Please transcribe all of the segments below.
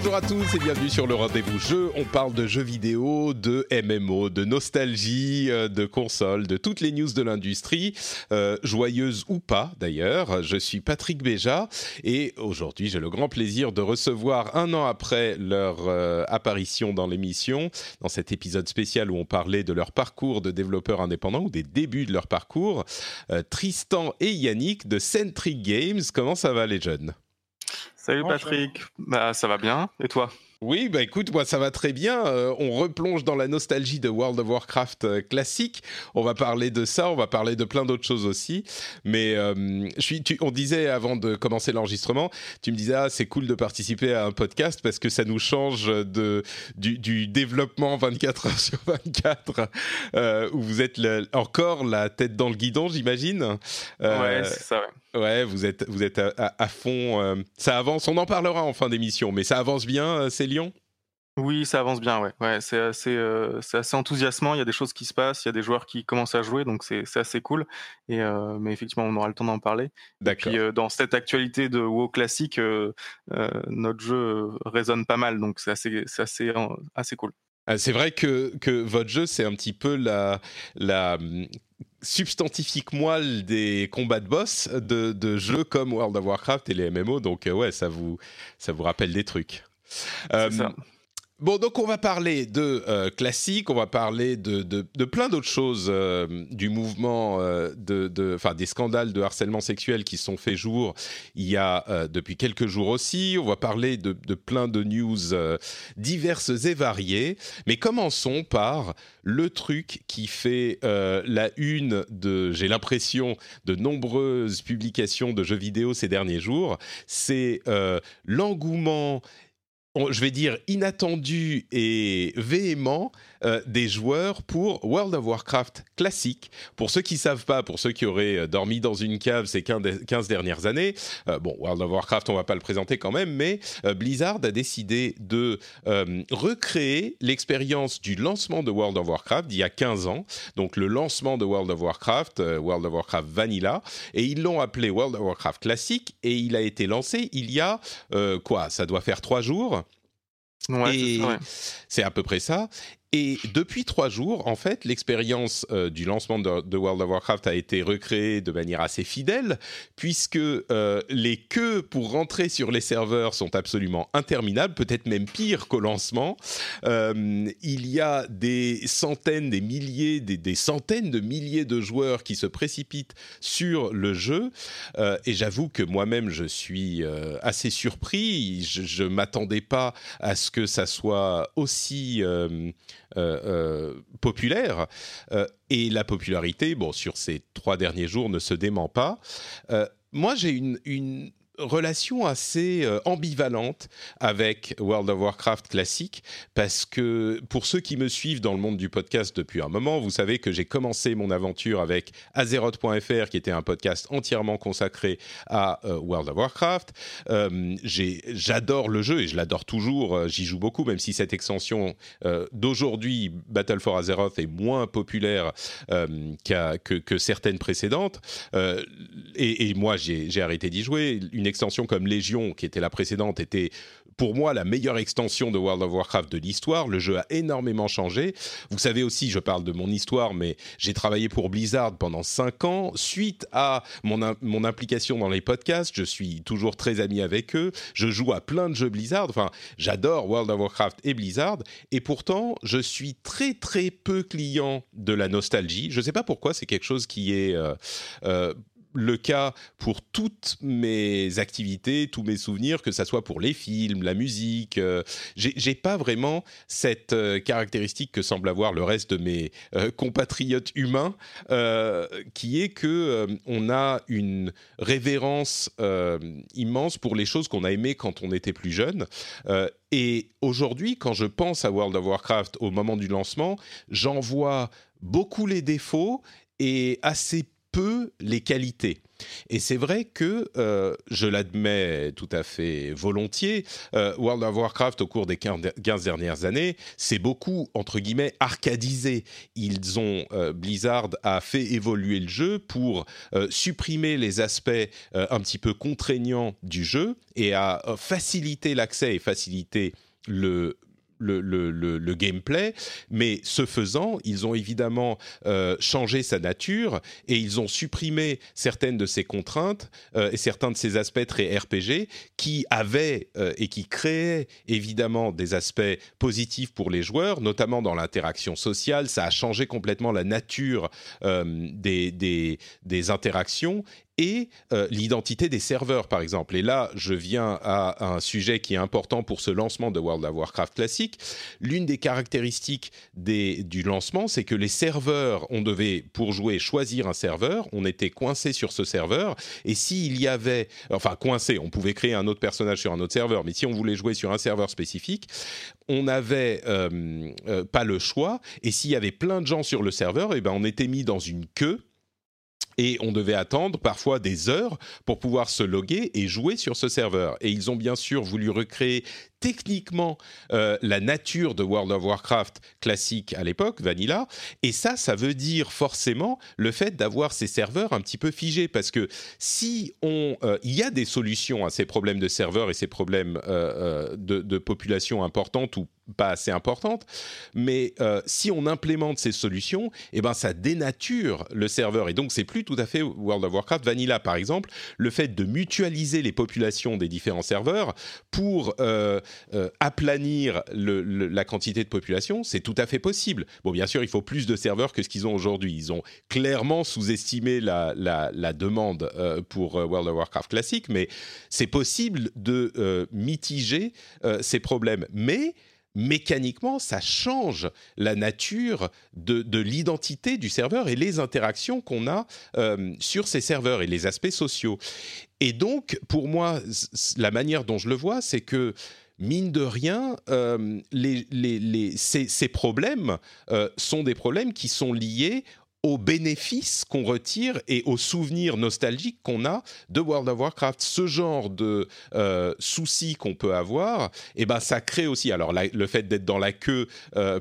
Bonjour à tous et bienvenue sur le rendez-vous jeu. On parle de jeux vidéo, de MMO, de nostalgie, euh, de consoles, de toutes les news de l'industrie, euh, joyeuses ou pas d'ailleurs. Je suis Patrick Béja et aujourd'hui j'ai le grand plaisir de recevoir un an après leur euh, apparition dans l'émission, dans cet épisode spécial où on parlait de leur parcours de développeurs indépendants ou des débuts de leur parcours, Tristan et Yannick de Centric Games. Comment ça va les jeunes? Salut Patrick, bah ça va bien, et toi? Oui, bah écoute, moi ça va très bien. Euh, on replonge dans la nostalgie de World of Warcraft euh, classique. On va parler de ça, on va parler de plein d'autres choses aussi. Mais euh, je suis, tu- on disait avant de commencer l'enregistrement, tu me disais ah c'est cool de participer à un podcast parce que ça nous change de du, du développement 24 heures sur 24 euh, où vous êtes le- encore la tête dans le guidon, j'imagine. Ouais, c'est ça, ouais. Ouais, vous êtes, vous êtes à, à- à fond. euh, ça avance, on en parlera en fin d'émission, mais ça avance bien, euh, c'est Lyon Oui, ça avance bien, ouais. ouais c'est assez, euh, assez enthousiasmant, il y a des choses qui se passent, il y a des joueurs qui commencent à jouer, donc c'est assez cool. Et, euh, mais effectivement, on aura le temps d'en parler. D'accord. Puis euh, dans cette actualité de WoW classique, notre jeu résonne pas mal, donc c'est assez, assez, assez cool. Ah, C'est vrai que, que votre jeu, c'est un petit peu la, la substantifique moelle des combats de boss de, de jeux comme World of Warcraft et les MMO, donc euh, ouais, ça vous, ça vous rappelle des trucs. Euh, ça. Bon, donc on va parler de euh, classique, on va parler de, de, plein d'autres choses euh, du mouvement, euh, de, de, des scandales de harcèlement sexuel qui sont faits jour il y a euh, depuis quelques jours aussi. On va parler de, plein de news euh, diverses et variées. Mais commençons par le truc qui fait la une de, j'ai l'impression, de nombreuses publications de jeux vidéo ces derniers jours. C'est l'engouement je vais dire inattendu et véhément euh, des joueurs pour World of Warcraft classique. Pour ceux qui savent pas, pour ceux qui auraient euh, dormi dans une cave ces 15 15 dernières années, euh, bon, World of Warcraft, on va pas le présenter quand même, mais euh, Blizzard a décidé de recréer l'expérience du lancement de World of Warcraft d'il y a 15 ans. Donc le lancement de World of Warcraft, World of Warcraft Vanilla, et ils l'ont appelé World of Warcraft classique, et il a été lancé il y a quoi Ça doit faire trois jours? C'est ouais. c'est à peu près ça. Et depuis trois jours, en fait, l'expérience euh, du lancement de, World of Warcraft a été recréée de manière assez fidèle, puisque euh, les queues pour rentrer sur les serveurs sont absolument interminables, peut-être même pire qu'au lancement. Euh, il y a des centaines, des milliers, des, des centaines de milliers de joueurs qui se précipitent sur le jeu. Et j'avoue que moi-même, je suis assez surpris. Je ne m'attendais pas à ce que ça soit aussi populaire. Euh, et la popularité, bon, sur ces trois derniers jours, ne se dément pas. Euh, moi, j'ai une, une relation assez euh, ambivalente avec World of Warcraft classique parce que pour ceux qui me suivent dans le monde du podcast depuis un moment, vous savez que j'ai commencé mon aventure avec Azeroth.fr qui était un podcast entièrement consacré à euh, World of Warcraft. Euh, J'adore le jeu et je l'adore toujours, j'y joue beaucoup même si cette extension d'aujourd'hui, Battle for Azeroth, est moins populaire que, certaines précédentes. Et, et moi, j'ai arrêté d'y jouer. Une extension comme Légion, qui était la précédente, était pour moi la meilleure extension de World of Warcraft de l'histoire. Le jeu a énormément changé. Vous savez aussi, je parle de mon histoire, mais j'ai travaillé pour Blizzard pendant 5 ans. Suite à mon, mon implication dans les podcasts, je suis toujours très ami avec eux. Je joue à plein de jeux Blizzard. Enfin, j'adore World of Warcraft et Blizzard. Et pourtant, je suis très très peu client de la nostalgie. Je ne sais pas pourquoi, c'est quelque chose qui est... euh, euh, le cas pour toutes mes activités, tous mes souvenirs, que ça soit pour les films, la musique. Euh, j'ai pas vraiment cette euh, caractéristique que semble avoir le reste de mes euh, compatriotes humains, qui est que on a une révérence immense pour les choses qu'on a aimées quand on était plus jeune. et aujourd'hui, quand je pense à World of Warcraft au moment du lancement, j'en vois beaucoup les défauts et assez les qualités. Et c'est vrai que, euh, je l'admets tout à fait volontiers, euh, World of Warcraft, au cours des 15 dernières années, c'est beaucoup, entre guillemets, arcadisé. Ils ont, euh, Blizzard a fait évoluer le jeu pour supprimer les aspects un petit peu contraignants du jeu et à faciliter l'accès et faciliter le le, le, gameplay, mais ce faisant, ils ont évidemment euh, changé sa nature et ils ont supprimé certaines de ces contraintes euh, et certains de ces aspects très RPG qui avaient euh, et qui créaient évidemment des aspects positifs pour les joueurs, notamment dans l'interaction sociale. Ça a changé complètement la nature des, des, des interactions et euh, l'identité des serveurs, par exemple. Et là, je viens à un sujet qui est important pour ce lancement de World of Warcraft classique. L'une des caractéristiques du lancement, c'est que les serveurs, on devait, pour jouer, choisir un serveur, on était coincé sur ce serveur, et s'il y avait, enfin coincé, on pouvait créer un autre personnage sur un autre serveur, mais si on voulait jouer sur un serveur spécifique, on n'avait euh, euh, pas le choix, et s'il y avait plein de gens sur le serveur, et eh ben on était mis dans une queue et on devait attendre parfois des heures pour pouvoir se loguer et jouer sur ce serveur. Et ils ont bien sûr voulu recréer techniquement euh, la nature de World of Warcraft classique à l'époque, Vanilla. Et ça, ça veut dire forcément le fait d'avoir ces serveurs un petit peu figés. Parce que si. Euh, il y a des solutions à ces problèmes de serveurs et ces problèmes euh, de, population importante ou pas assez importante, mais si on implémente ces solutions, eh ben ça dénature le serveur et donc c'est plus tout à fait World of Warcraft Vanilla par exemple. Le fait de mutualiser les populations des différents serveurs pour aplanir la quantité de population, c'est tout à fait possible. Bon, bien sûr, il faut plus de serveurs que ce qu'ils ont aujourd'hui. Ils ont clairement sous-estimé la, demande euh, pour euh, World of Warcraft classique, mais c'est possible de mitiger ces problèmes. Mais mécaniquement, ça change la nature de, l'identité du serveur et les interactions qu'on a sur ces serveurs et les aspects sociaux. Et donc, pour moi, la manière dont je le vois, c'est que mine de rien, euh, ces, problèmes euh, sont des problèmes qui sont liés aux bénéfices qu'on retire et aux souvenirs nostalgiques qu'on a de World of Warcraft. Ce genre de euh, soucis qu'on peut avoir, eh ben ça crée aussi. Alors le fait d'être dans la queue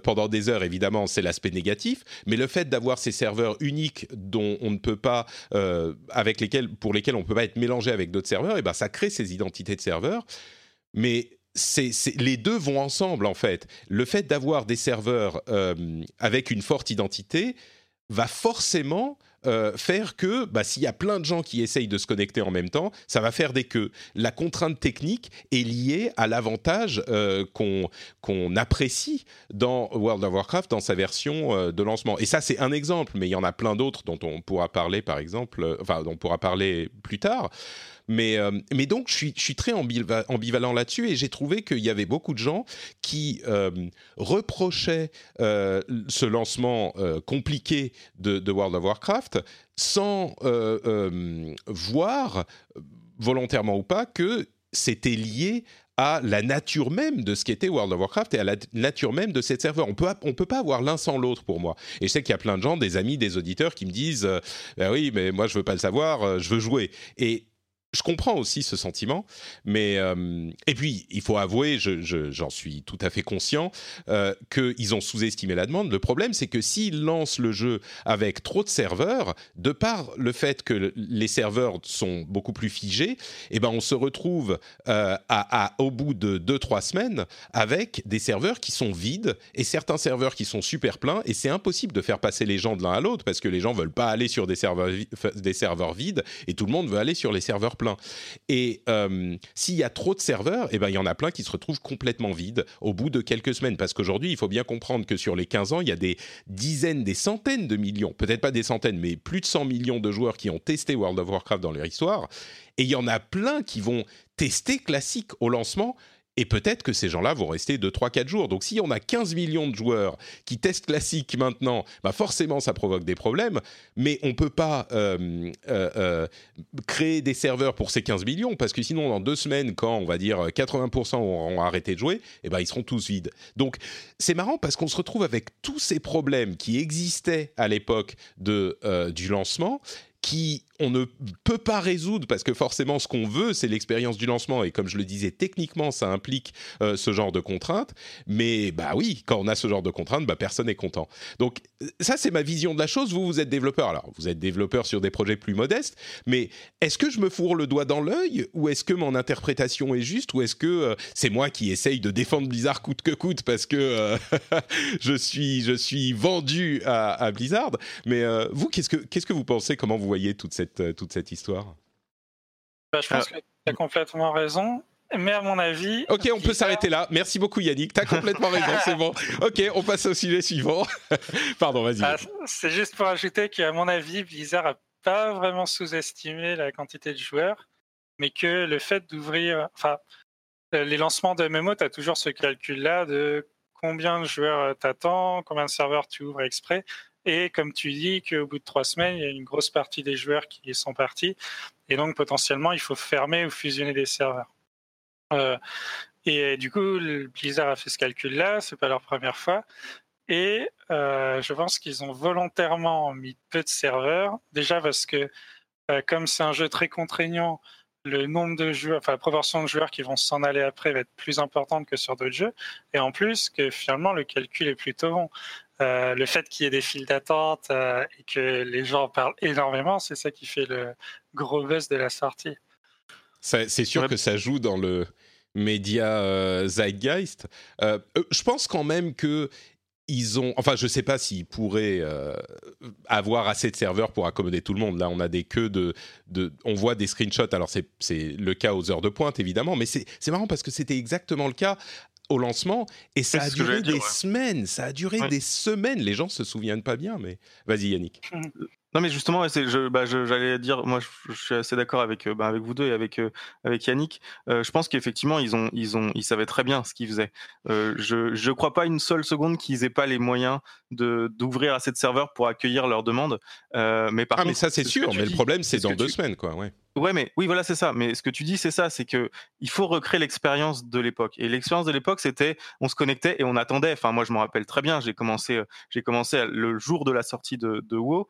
pendant des heures, évidemment, c'est l'aspect négatif, mais le fait d'avoir ces serveurs uniques dont on ne peut pas, avec lesquels, pour lesquels on ne peut pas être mélangé avec d'autres serveurs, eh ben ça crée ces identités de serveurs. Mais les deux vont ensemble en fait. Le fait d'avoir des serveurs euh, avec une forte identité va forcément euh, faire que bah, s'il y a plein de gens qui essayent de se connecter en même temps, ça va faire des queues. La contrainte technique est liée à l'avantage euh, qu'on apprécie dans World of Warcraft dans sa version de lancement. Et ça, c'est un exemple, mais il y en a plein d'autres dont on pourra parler, par exemple, enfin, dont on pourra parler plus tard. Mais, euh, mais donc, je suis, très ambivalent là-dessus et j'ai trouvé qu'il y avait beaucoup de gens qui euh, reprochaient euh, ce lancement compliqué de, World of Warcraft sans voir, volontairement ou pas, que c'était lié à la nature même de ce qu'était World of Warcraft et à la nature même de cette serveur. On peut peut pas avoir l'un sans l'autre pour moi. Et je sais qu'il y a plein de gens, des amis, des auditeurs qui me disent bah oui, mais moi je veux pas le savoir, je veux jouer. Je comprends aussi ce sentiment, mais euh, et puis il faut avouer, j'en suis tout à fait conscient euh, qu'ils ont sous-estimé la demande. Le problème, c'est que s'ils lancent le jeu avec trop de serveurs, de par le fait que les serveurs sont beaucoup plus figés, eh ben on se retrouve euh, à, au bout de 2-3 semaines avec des serveurs qui sont vides et certains serveurs qui sont super pleins et c'est impossible de faire passer les gens de l'un à l'autre parce que les gens veulent pas aller sur des serveurs, des serveurs vides et tout le monde veut aller sur les serveurs pleins. Et s'il y a trop de serveurs, eh ben, il y en a plein qui se retrouvent complètement vides au bout de quelques semaines. Parce qu'aujourd'hui, il faut bien comprendre que sur les 15 ans, il y a des dizaines, des centaines de millions, peut-être pas des centaines, mais plus de 100 millions de joueurs qui ont testé World of Warcraft dans leur histoire. Et il y en a plein qui vont tester classique au lancement et peut-être que ces gens-là vont rester 2, 3, 4 jours. Donc si on a 15 millions de joueurs qui testent classique maintenant, bah forcément ça provoque des problèmes. Mais on ne peut pas euh, euh, euh, créer des serveurs pour ces 15 millions parce que sinon dans deux semaines, quand on va dire 80% auront arrêté de jouer, eh ben, ils seront tous vides. Donc c'est marrant parce qu'on se retrouve avec tous ces problèmes qui existaient à l'époque du lancement qui on ne peut pas résoudre parce que forcément ce qu'on veut c'est l'expérience du lancement. Et comme je le disais techniquement ça implique euh, ce genre de contraintes. Mais bah oui quand on a ce genre de contraintes bah personne n'est content. Donc ça c'est ma vision de la chose. Vous vous êtes développeur. Alors vous êtes développeur sur des projets plus modestes. Mais est-ce que je me fourre le doigt dans l'œil ou est-ce que mon interprétation est juste ou est-ce que euh, c'est moi qui essaye de défendre Blizzard coûte que coûte parce que euh, je suis je suis vendu à, à Blizzard? Mais vous qu'est-ce que qu'est-ce que vous pensez? Comment vous voyez toute cette, euh, toute cette histoire bah, Je pense ah. que tu as complètement raison. Mais à mon avis. Ok, on peut s'arrêter là. Merci beaucoup Yannick. Tu as complètement raison, c'est bon. Ok, on passe au sujet suivant. Pardon, vas-y. Ah, c'est juste pour ajouter qu'à mon avis, Blizzard n'a pas vraiment sous-estimé la quantité de joueurs, mais que le fait d'ouvrir. Enfin, euh, les lancements de MMO, tu as toujours ce calcul-là de combien de joueurs t'attends, combien de serveurs tu ouvres exprès. Et comme tu dis qu'au bout de trois semaines, il y a une grosse partie des joueurs qui sont partis. Et donc potentiellement, il faut fermer ou fusionner des serveurs. Euh, et du coup, Blizzard a fait ce calcul-là, c'est pas leur première fois. Et euh, je pense qu'ils ont volontairement mis peu de serveurs, déjà parce que euh, comme c'est un jeu très contraignant, le nombre de joueurs, enfin la proportion de joueurs qui vont s'en aller après va être plus importante que sur d'autres jeux. Et en plus, que finalement le calcul est plutôt bon. Euh, le fait qu'il y ait des files d'attente euh, et que les gens parlent énormément, c'est ça qui fait le gros buzz de la sortie. C'est sûr que ça joue dans le média euh, zeitgeist. je pense quand même que ils ont, enfin, je sais pas s'ils pourraient avoir assez de serveurs pour accommoder tout le monde. Là, on a des queues de, de on voit des screenshots. Alors c'est le cas aux heures de pointe évidemment, mais c'est marrant parce que c'était exactement le cas au lancement et ça a duré des semaines, ça a duré des semaines. Les gens se souviennent pas bien, mais vas-y Yannick. Non mais justement, bah, j'allais dire, moi je, suis assez d'accord avec, euh, bah, avec vous deux et avec, euh, avec Yannick. Euh, je pense qu'effectivement ils ont, ils ont, ils savaient très bien ce qu'ils faisaient. je, je crois pas une seule seconde qu'ils aient pas les moyens de d'ouvrir assez de serveurs pour accueillir leurs demandes. mais par ah mais ça c'est sûr. Mais le problème c'est dans deux semaines quoi. Ouais. Ouais, mais oui, voilà, c'est ça. Mais ce que tu dis, c'est ça, c'est que il faut recréer l'expérience de l'époque. Et l'expérience de l'époque, c'était, on se connectait et on attendait. Enfin, moi, je me rappelle très bien. J'ai commencé, commencé le jour de la sortie de, de WoW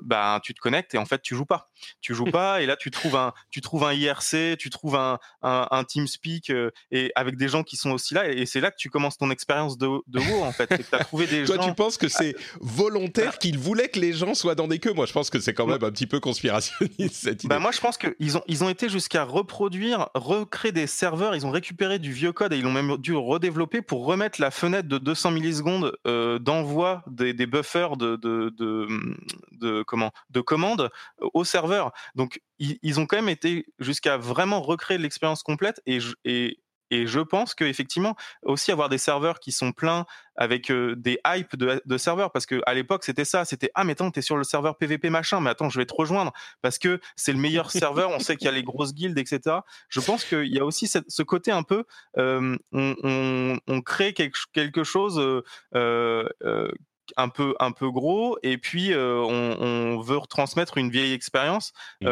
ben tu te connectes et en fait tu joues pas. Tu joues pas et là tu trouves un tu trouves un IRC, tu trouves un un, un TeamSpeak euh, et avec des gens qui sont aussi là et, c'est là que tu commences ton expérience de de WoW en fait. tu as trouvé des Toi tu penses que c'est volontaire qu'ils voulaient que les gens soient dans des queues? Moi je pense que c'est quand même un petit peu conspirationniste cette idée. Ben moi je pense qu'ils ont ils ont été jusqu'à reproduire, recréer des serveurs, ils ont récupéré du vieux code et ils l'ont même dû redévelopper pour remettre la fenêtre de 200 millisecondes euh, d'envoi des, des buffers de, de, de de comment de commandes au serveur. Donc ils, ont quand même été jusqu'à vraiment recréer l'expérience complète et, et et je pense qu'effectivement, aussi avoir des serveurs qui sont pleins avec des hypes de, serveurs, parce que à l'époque c'était ça, c'était ah mais attends t'es sur le serveur PVP machin, mais attends je vais te rejoindre parce que c'est le meilleur serveur, on sait qu'il y a les grosses guildes etc. Je pense qu'il y a aussi ce côté un peu, on, on, crée quelque, quelque chose euh, un peu un peu gros et puis euh, on, veut retransmettre une vieille expérience. Mmh.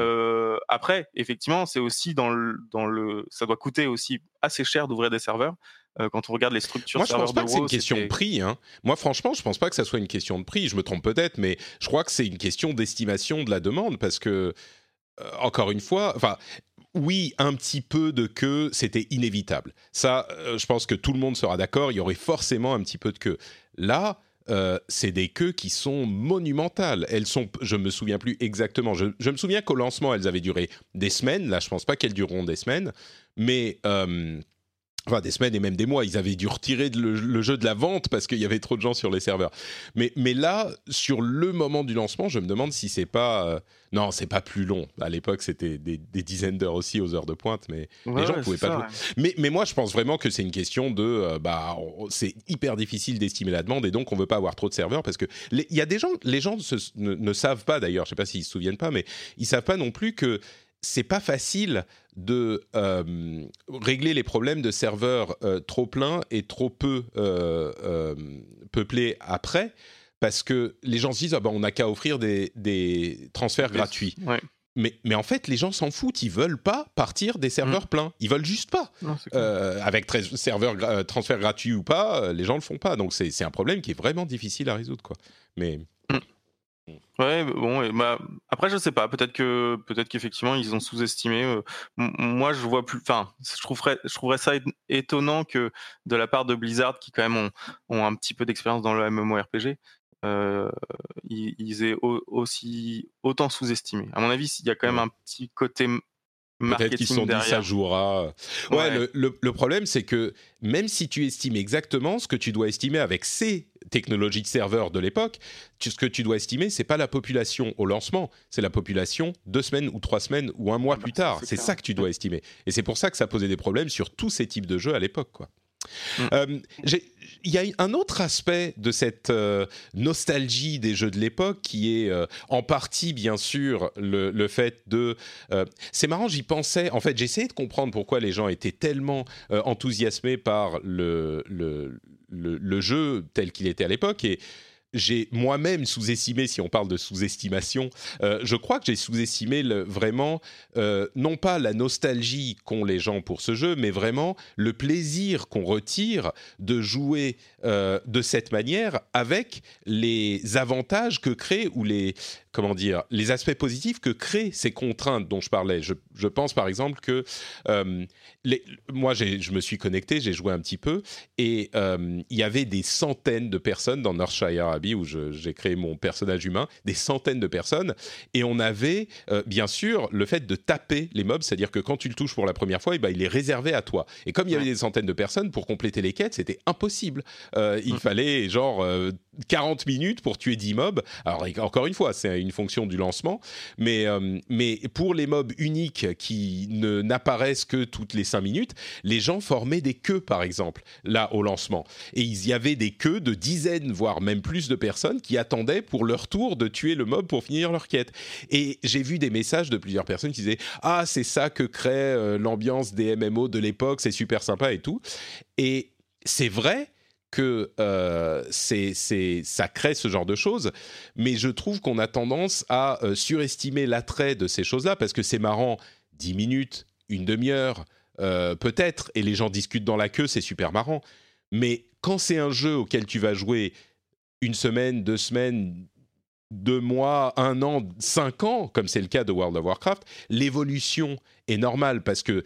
Après, effectivement, c'est aussi dans le dans le ça doit coûter aussi assez cher d'ouvrir des serveurs. Euh, quand on regarde les structures, moi je pense pas que c'est une question de prix. Hein. Moi franchement, je pense pas que ça soit une question de prix. Je me trompe peut-être, mais je crois que c'est une question d'estimation de la demande parce que encore une fois, enfin, oui, un petit peu de queue, c'était inévitable. Ça, je pense que tout le monde sera d'accord, il y aurait forcément un petit peu de queue. Là, euh, c'est des queues qui sont monumentales. Elles sont, je me souviens plus exactement. Je, me souviens qu'au lancement, elles avaient duré des semaines. Là, je pense pas qu'elles dureront des semaines, mais euh, enfin des semaines et même des mois. Ils avaient dû retirer le, jeu de la vente parce qu'il y avait trop de gens sur les serveurs. Mais, mais là, sur le moment du lancement, je me demande si c'est pas. Euh, non, c'est pas plus long. À l'époque, c'était des, dizaines d'heures aussi aux heures de pointe, mais les gens ne pouvaient pas jouer. Mais, mais moi, je pense vraiment que c'est une question de. Euh, bah, c'est hyper difficile d'estimer la demande et donc on veut pas avoir trop de serveurs parce que il y a des gens, les gens ne, ne, savent pas d'ailleurs, je sais pas s'ils se souviennent pas, mais ils savent pas non plus que c'est pas facile de euh, régler les problèmes de serveurs euh, trop pleins et trop peu euh, peuplés après, parce que les gens se disent ah ben, on n'a qu'à offrir des, transferts gratuits. Mais, mais, en fait, les gens s'en foutent. Ils veulent pas partir des serveurs mm. pleins. Ils veulent juste pas. avec serveurs transferts gratuits ou pas, les gens le font pas. Donc c'est un problème qui est vraiment difficile à résoudre, quoi. Mais Ouais, bon, bah, après, je sais pas. Peut-être que, peut-être qu'effectivement, ils ont sous-estimé. Euh, moi, je vois plus. Enfin, je trouverais, je trouverais ça étonnant que de la part de Blizzard, qui quand même ont, un petit peu d'expérience dans le MMORPG, euh, ils, aient aussi autant sous-estimé. À mon avis, il y a quand même un petit côté Peut-être qu'ils sont dit ça jouera. Ouais, Le, problème, c'est que même si tu estimes exactement ce que tu dois estimer avec ces technologies de serveur de l'époque, ce que tu dois estimer, c'est pas la population au lancement, c'est la population deux semaines ou trois semaines ou un mois ah plus bah, tard. C'est ça que tu dois estimer. Et c'est pour ça que ça posait des problèmes sur tous ces types de jeux à l'époque, quoi. Mm. Euh, il y a un autre aspect de cette euh, nostalgie des jeux de l'époque qui est euh, en partie, bien sûr, le, fait de... c'est marrant, j'y pensais. En fait, j'essayais de comprendre pourquoi les gens étaient tellement enthousiasmés par le, le, le jeu tel qu'il était à l'époque. Et j'ai moi-même sous-estimé, si on parle de sous-estimation, euh, je crois que j'ai sous-estimé vraiment, euh, non pas la nostalgie qu'ont les gens pour ce jeu, mais vraiment le plaisir qu'on retire de jouer euh, de cette manière avec les avantages que crée ou les, comment dire, les aspects positifs que créent ces contraintes dont je parlais. Je, pense par exemple que euh, les, moi, je me suis connecté, j'ai joué un petit peu, et euh, il y avait des centaines de personnes dans Northshire Abbey où j'ai créé mon personnage humain, des centaines de personnes, et on avait euh, bien sûr le fait de taper les mobs, c'est-à-dire que quand tu le touches pour la première fois, et eh ben, il est réservé à toi. Et comme il y avait des centaines de personnes, pour compléter les quêtes, c'était impossible. il mmh. fallait genre 40 minutes pour tuer 10 mobs. Alors encore une fois, c'est une fonction du lancement, mais, euh, mais pour les mobs uniques qui ne n'apparaissent que toutes les 5 minutes, les gens formaient des queues par exemple, là au lancement. Et il y avait des queues de dizaines, voire même plus de personnes qui attendaient pour leur tour de tuer le mob pour finir leur quête. Et j'ai vu des messages de plusieurs personnes qui disaient Ah, c'est ça que crée euh, l'ambiance des MMO de l'époque, c'est super sympa et tout. Et c'est vrai, que euh, c'est, ça crée ce genre de choses, mais je trouve qu'on a tendance à euh, surestimer l'attrait de ces choses-là, parce que c'est marrant, 10 minutes, une demi-heure, euh, peut-être, et les gens discutent dans la queue, c'est super marrant, mais quand c'est un jeu auquel tu vas jouer une semaine, deux semaines, deux mois, un an, cinq ans, comme c'est le cas de World of Warcraft, l'évolution est normale parce que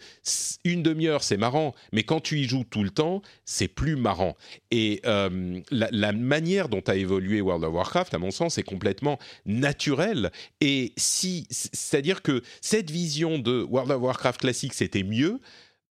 une demi-heure c'est marrant, mais quand tu y joues tout le temps, c'est plus marrant. Et euh, la, manière dont a évolué World of Warcraft, à mon sens, est complètement naturelle. Et si, c'est-à-dire que cette vision de World of Warcraft classique, c'était mieux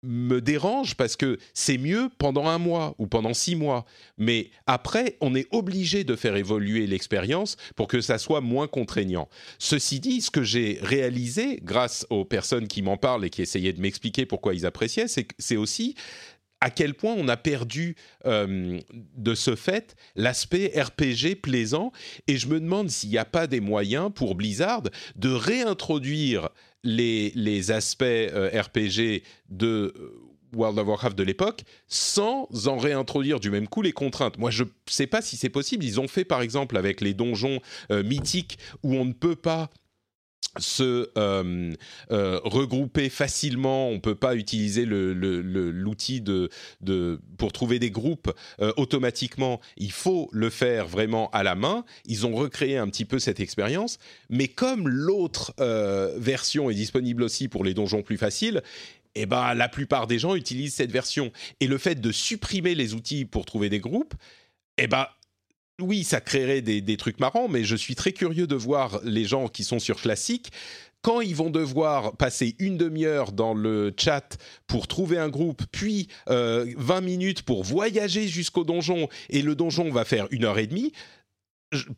me dérange parce que c'est mieux pendant un mois ou pendant six mois. Mais après, on est obligé de faire évoluer l'expérience pour que ça soit moins contraignant. Ceci dit, ce que j'ai réalisé grâce aux personnes qui m'en parlent et qui essayaient de m'expliquer pourquoi ils appréciaient, c'est aussi à quel point on a perdu euh, de ce fait l'aspect RPG plaisant. Et je me demande s'il n'y a pas des moyens pour Blizzard de réintroduire les, aspects euh, RPG de euh, World of Warcraft de l'époque sans en réintroduire du même coup les contraintes. Moi, je ne sais pas si c'est possible. Ils ont fait par exemple avec les donjons euh, mythiques où on ne peut pas se euh, euh, regrouper facilement. On peut pas utiliser l'outil pour trouver des groupes euh, automatiquement. Il faut le faire vraiment à la main. Ils ont recréé un petit peu cette expérience, mais comme l'autre version est disponible aussi pour les donjons plus faciles. Eh ben, la plupart des gens utilisent cette version. Et le fait de supprimer les outils pour trouver des groupes, eh ben, oui, ça créerait des, trucs marrants, mais je suis très curieux de voir les gens qui sont sur classique quand ils vont devoir passer une demi-heure dans le chat pour trouver un groupe, puis 20 minutes pour voyager jusqu'au donjon, et le donjon va faire une heure et demie,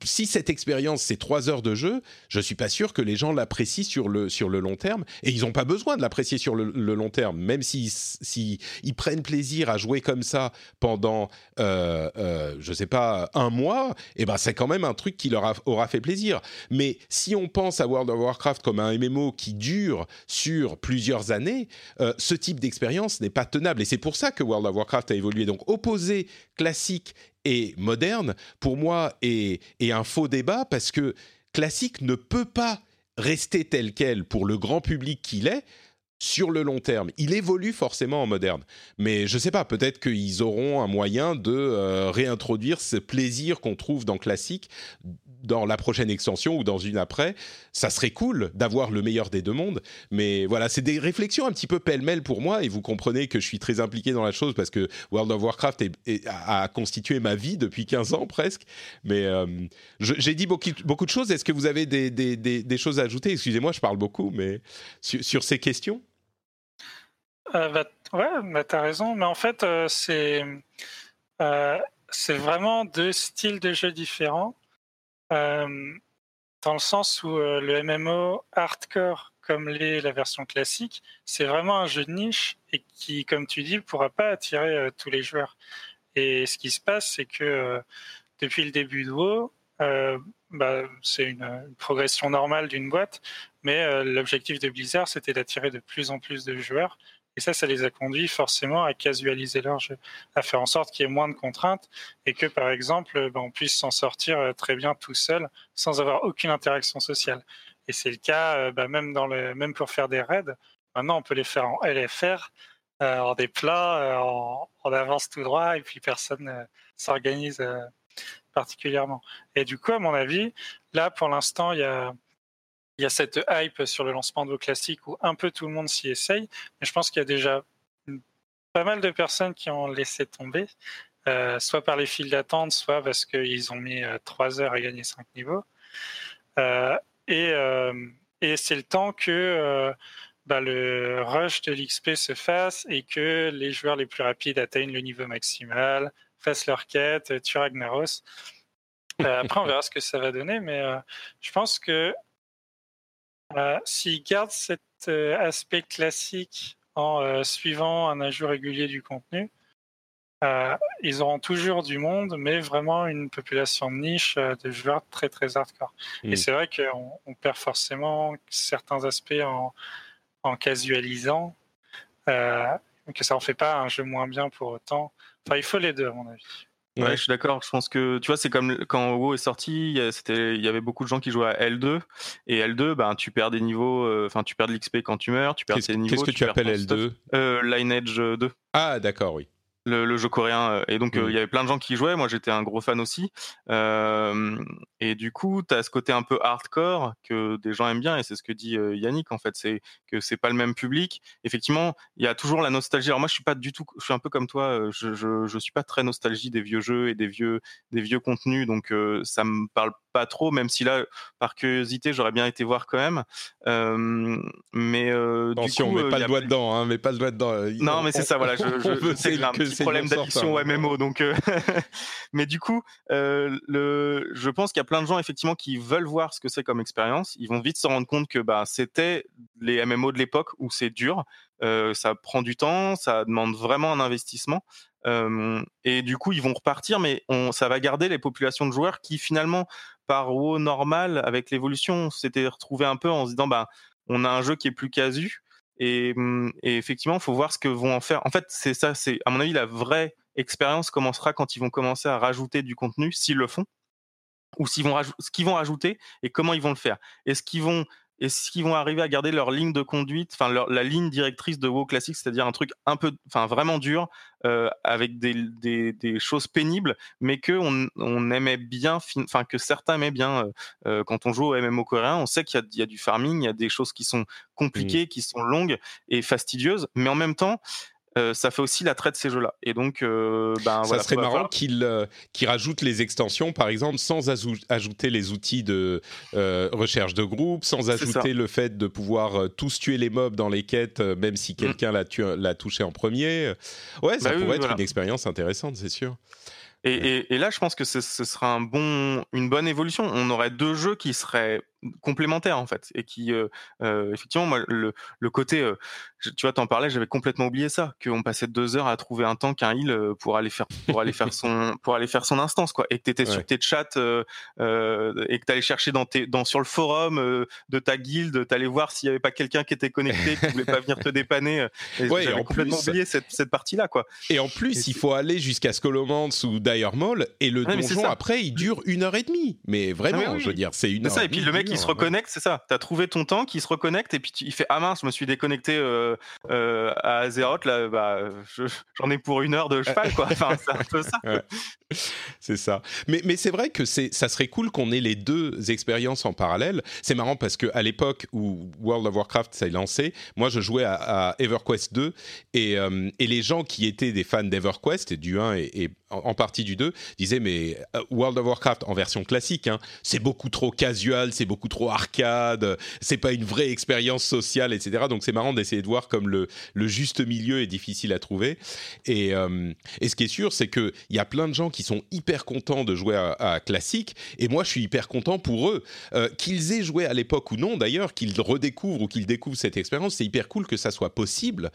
si cette expérience c'est trois heures de jeu, je suis pas sûr que les gens l'apprécient sur le sur le long terme et ils n'ont pas besoin de l'apprécier sur le, long terme, même s'ils si, ils prennent plaisir à jouer comme ça pendant euh, euh, je sais pas un mois, et eh ben c'est quand même un truc qui leur aura fait plaisir. Mais si on pense à World of Warcraft comme un MMO qui dure sur plusieurs années, euh, ce type d'expérience n'est pas tenable et c'est pour ça que World of Warcraft a évolué. Donc opposer classique et moderne, pour moi, est, un faux débat parce que classique ne peut pas rester tel quel pour le grand public qu'il est sur le long terme. Il évolue forcément en moderne. Mais je ne sais pas, peut-être qu'ils auront un moyen de euh, réintroduire ce plaisir qu'on trouve dans classique dans la prochaine extension ou dans une après, ça serait cool d'avoir le meilleur des deux mondes. Mais voilà, c'est des réflexions un petit peu pêle-mêle pour moi et vous comprenez que je suis très impliqué dans la chose parce que World of Warcraft a, constitué ma vie depuis 15 ans presque. Mais euh, j'ai dit beaucoup, de choses. Est-ce que vous avez des, choses à ajouter? Excusez-moi, je parle beaucoup, mais sur, ces questions? Euh, bah, Ouais, bah, tu as raison. Mais en fait, euh, c'est c'est vraiment deux styles de jeux différents. Euh, dans le sens où euh, le MMO hardcore, comme l'est la version classique, c'est vraiment un jeu de niche et qui, comme tu dis, ne pourra pas attirer euh, tous les joueurs. Et ce qui se passe, c'est que depuis le début de WoW, bah, c'est une, progression normale d'une boîte, mais l'objectif de Blizzard, c'était d'attirer de plus en plus de joueurs. Et ça, ça les a conduits forcément à casualiser leur jeu, à faire en sorte qu'il y ait moins de contraintes et que, par exemple, ben, on puisse s'en sortir euh, très bien tout seul sans avoir aucune interaction sociale. Et c'est le cas euh, ben, même, dans le, même pour faire des raids. Maintenant, on peut les faire en LFR, euh, en des plats, en, avance tout droit, et puis personne ne s'organise particulièrement. Et du coup, à mon avis, là, pour l'instant, il y a il y a cette hype sur le lancement de vos classiques où un peu tout le monde s'y essaye, mais je pense qu'il y a déjà pas mal de personnes qui ont laissé tomber, euh, soit par les files d'attente, soit parce qu'ils ont mis euh, trois heures à gagner cinq niveaux. Euh, et, c'est le temps que bah, le rush de l'XP se fasse et que les joueurs les plus rapides atteignent le niveau maximal, fassent leur quête, tuent Ragnaros. après, on verra ce que ça va donner, mais je pense que euh, s'ils gardent cet euh, aspect classique en euh, suivant un ajout régulier du contenu, ils auront toujours du monde, mais vraiment une population de niche de joueurs très très hardcore. Et hmm. c'est vrai qu'on on perd forcément certains aspects en, en casualisant, que ça en fait pas un jeu moins bien pour autant. Enfin, il faut les deux à mon avis. Ouais, je suis d'accord. Je pense que tu vois, c'est comme quand WoW est sorti, c'était, il y avait beaucoup de gens qui jouaient à L2 et L2, ben tu perds des niveaux, euh, enfin tu perds de l'XP quand tu meurs, tu perds tes niveaux. Qu'est-ce que tu, appelles L2 euh, Lineage 2. Ah d'accord, oui le, jeu coréen. Euh, et donc, euh, mmh. il y avait plein de gens qui jouaient. Moi, j'étais un gros fan aussi. Euh, et du coup, tu as ce côté un peu hardcore que des gens aiment bien. Et c'est ce que dit Yannick, en fait. C'est que c'est pas le même public. Effectivement, il y a toujours la nostalgie. Alors, moi, je suis pas du tout, je suis un peu comme toi. Je, je, je suis pas très nostalgie des vieux jeux et des vieux, des vieux contenus. Donc, ça me parle pas trop, même si là, par curiosité, j'aurais bien été voir quand même. Euh, mais euh, Attention, du coup, met pas le doigt dedans, hein, mais pas le doigt dedans. Non, mais c'est ça, voilà. Je, je c'est un petit problème d'addiction au MMO, donc. mais du coup, le, je pense qu'il y a plein de gens effectivement qui veulent voir ce que c'est comme expérience. Ils vont vite se rendre compte que bah c'était les MMO de l'époque où c'est dur. ça prend du temps, ça demande vraiment un investissement. Euh, et du coup, ils vont repartir, mais on, ça va garder les populations de joueurs qui finalement, par WoW normal, avec l'évolution, s'étaient retrouvés un peu en se disant, bah, on a un jeu qui est plus casu. Et, et effectivement, il faut voir ce que vont en faire. En fait, c'est ça, c'est à mon avis la vraie expérience commencera quand ils vont commencer à rajouter du contenu, s'ils le font, ou s'ils vont ce qu'ils vont rajouter et comment ils vont le faire. Est-ce qu'ils vont est-ce qu'ils vont arriver à garder leur ligne de conduite, enfin la ligne directrice de WoW classique, c'est-à-dire un truc un peu, enfin vraiment dur, euh, avec des, des, des, choses pénibles, mais que on, on aimait bien, enfin que certains aimaient bien euh, euh, quand on joue au MMO coréen. On sait qu'il y, y, a du farming, il y a des choses qui sont compliquées, mmh. qui sont longues et fastidieuses, mais en même temps, ça fait aussi l'attrait de ces jeux-là. Et donc, ben, ça voilà, serait marrant qu'ils qu'ils rajoutent les extensions, par exemple, sans ajouter les outils de euh, recherche de groupe, sans ajouter le fait de pouvoir euh, tous tuer les mobs dans les quêtes, euh, même si quelqu'un l'a touché en premier. Ouais, ça Bah pourrait oui, être voilà. une expérience intéressante, c'est sûr. Et, et- et là, je pense que ce, ce sera un bon, une bonne évolution. On aurait deux jeux qui seraient complémentaires en fait, et qui, euh, euh, effectivement, moi, le, le côté, euh, je- tu vois, t'en parlais, j'avais complètement oublié ça, qu'on passait deux heures à trouver un tank, un heal pour aller faire, pour aller faire son, pour aller faire son instance, quoi, et que t'étais Ouais. sur tes chats et que t'allais chercher dans tes, dans sur le forum de ta guilde, t'allais voir s'il y avait pas quelqu'un qui était connecté, qui voulait pas venir te dépanner. Ouais, j'avais en complètement plus- oublié cette, cette partie-là, quoi. Et en plus, Et il faut aller jusqu'à Skolomance ou Dire Maul, et le Ouais, donjon après, il dure une heure et demie. Mais vraiment, Ah oui, oui. je veux dire, c'est une heure. ça, et puis le mec il se reconnecte, c'est ça. T'as trouvé ton tank, il se reconnecte et puis tu- il fait ah mince, je me suis déconnecté euh, euh, à Azeroth là, bah je- j'en ai pour une heure de cheval quoi. Enfin c'est un peu ça. Ouais. C'est ça. Mais, mais c'est vrai que ça serait cool qu'on ait les deux expériences en parallèle. C'est marrant parce que à l'époque où World of Warcraft s'est lancé, moi je jouais à, à EverQuest 2 et, euh, et les gens qui étaient des fans d'EverQuest et du 1 et, et en, en partie du 2 disaient mais euh, World of Warcraft en version classique, hein, c'est beaucoup trop casual, c'est beaucoup trop arcade, c'est pas une vraie expérience sociale, etc. Donc c'est marrant d'essayer de voir comme le, juste milieu est difficile à trouver. Et, euh, et ce qui est sûr, c'est qu'il y a plein de gens qui sont hyper contents de jouer à, à classique, et moi je suis hyper content pour eux. Euh, qu'ils aient joué à l'époque ou non d'ailleurs, qu'ils redécouvrent ou qu'ils découvrent cette expérience, c'est hyper cool que ça soit possible.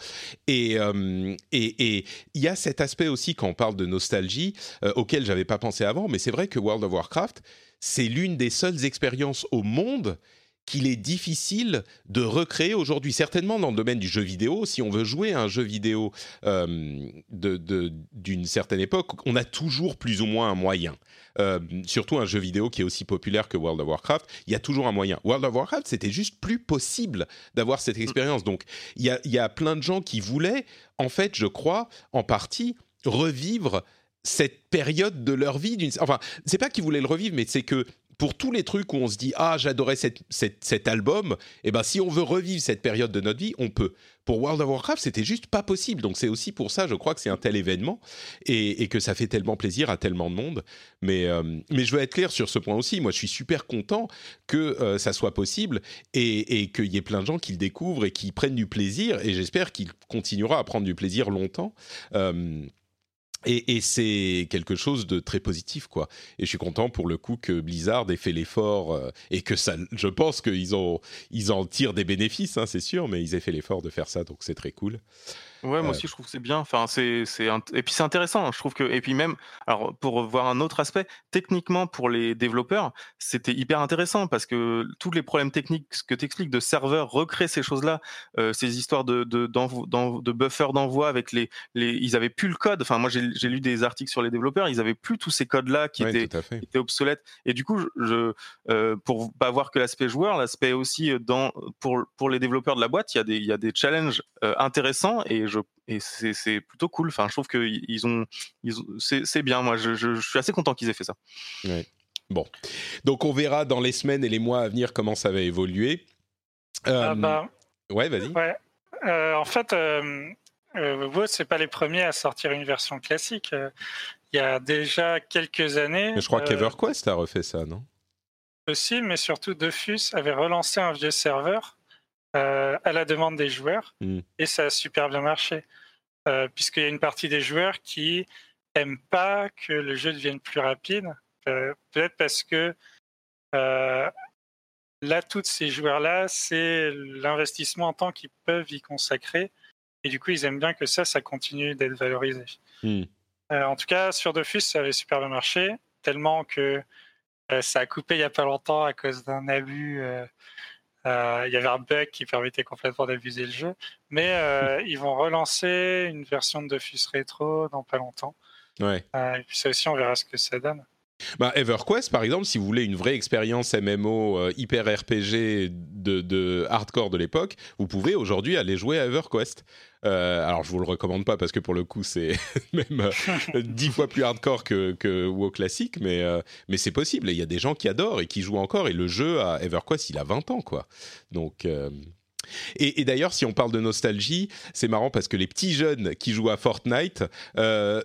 Et euh, il y a cet aspect aussi quand on parle de nostalgie auquel j'avais pas pensé avant, mais c'est vrai que World of Warcraft, c'est l'une des seules expériences au monde qu'il est difficile de recréer aujourd'hui. Certainement dans le domaine du jeu vidéo, si on veut jouer à un jeu vidéo euh, d'une certaine époque, on a toujours plus ou moins un moyen. Euh, surtout un jeu vidéo qui est aussi populaire que World of Warcraft, il y a toujours un moyen. World of Warcraft, c'était juste plus possible d'avoir cette expérience. Donc, il y a plein de gens qui voulaient, en fait, je crois, en partie, revivre cette période de leur vie. d'une- Enfin, c'est pas qu'ils voulaient le revivre, mais c'est que pour tous les trucs où on se dit ah j'adorais cet album, et ben si on veut revivre cette période de notre vie, on peut. Pour World of Warcraft, c'était juste pas possible. Donc c'est aussi pour ça, je crois que c'est un tel événement et, et que ça fait tellement plaisir à tellement de monde. Mais, euh, mais je veux être clair sur ce point aussi. Moi, je suis super content que euh, ça soit possible et, et qu'il y ait plein de gens qui le découvrent et qui prennent du plaisir. Et j'espère qu'il continuera à prendre du plaisir longtemps. Euh, et, et c'est quelque chose de très positif, quoi. Et je suis content pour le coup que Blizzard ait fait l'effort euh, et que ça, je pense qu'ils ils en tirent des bénéfices, hein, c'est sûr, mais ils aient fait l'effort de faire ça, donc c'est très cool. Ouais, moi aussi je trouve que c'est bien. Enfin, c'est, c'est int- et puis c'est intéressant. hein. Je trouve que et puis même, alors pour voir un autre aspect, techniquement pour les développeurs, c'était hyper intéressant parce que tous les problèmes techniques ce que t'expliques de serveurs, recréer ces choses-là, euh, ces histoires de de, d'envo- de buffer d'envoi avec les les, ils avaient plus le code. Enfin, moi j'ai, j'ai lu des articles sur les développeurs, ils avaient plus tous ces codes là qui Ouais, étaient tout à fait. qui était obsolète. Et du coup, je, je, euh, pour pas voir que l'aspect joueur, l'aspect aussi euh, dans pour pour les développeurs de la boîte, il y a des il y a des challenges euh, intéressants et je et c'est plutôt cool. Enfin, je trouve que ils ont ils ont- c'est bien. Moi, je, je, je suis assez content qu'ils aient fait ça. Bon, donc on verra dans les semaines et les mois à venir comment ça va évoluer. Euh, Ah bah, Ouais, vas-y. ouais. Euh, en fait, euh, euh, WoW, c'est pas les premiers à sortir une version classique. Euh, Il y a déjà quelques années. Mais je crois euh, qu'EverQuest a refait ça, non? Aussi, mais surtout Dofus avait relancé un vieux serveur euh, à la demande des joueurs Mm. et ça a super bien marché. Euh, Puisqu'il y a une partie des joueurs qui aiment pas que le jeu devienne plus rapide. Euh, Peut-être parce que là, tous ces joueurs-là, c'est l'investissement en temps qu'ils peuvent y consacrer. Et du coup, ils aiment bien que ça, ça continue d'être valorisé. Hmm. En tout cas, sur Dofus, ça avait super bien marché, tellement que ça a coupé il n'y a pas longtemps à cause d'un abus. Euh, il y avait un bug qui permettait complètement d'abuser le jeu. Mais euh, ils vont relancer une version de Dofus Rétro dans pas longtemps. Ouais. Euh, et puis ça aussi, on verra ce que ça donne. Bah, EverQuest, par exemple, si vous voulez une vraie expérience MMO euh, hyper RPG de, hardcore de l'époque, vous pouvez aujourd'hui aller jouer à EverQuest. Euh, alors, je vous le recommande pas parce que pour le coup, c'est même euh, dix fois plus hardcore que, que WoW classique, mais, euh, mais c'est possible. Il y a des gens qui adorent et qui jouent encore. Et le jeu à EverQuest, il a 20 ans, quoi. Donc. Et, d'ailleurs, si on parle de nostalgie, c'est marrant parce que les petits jeunes qui jouent à Fortnite euh,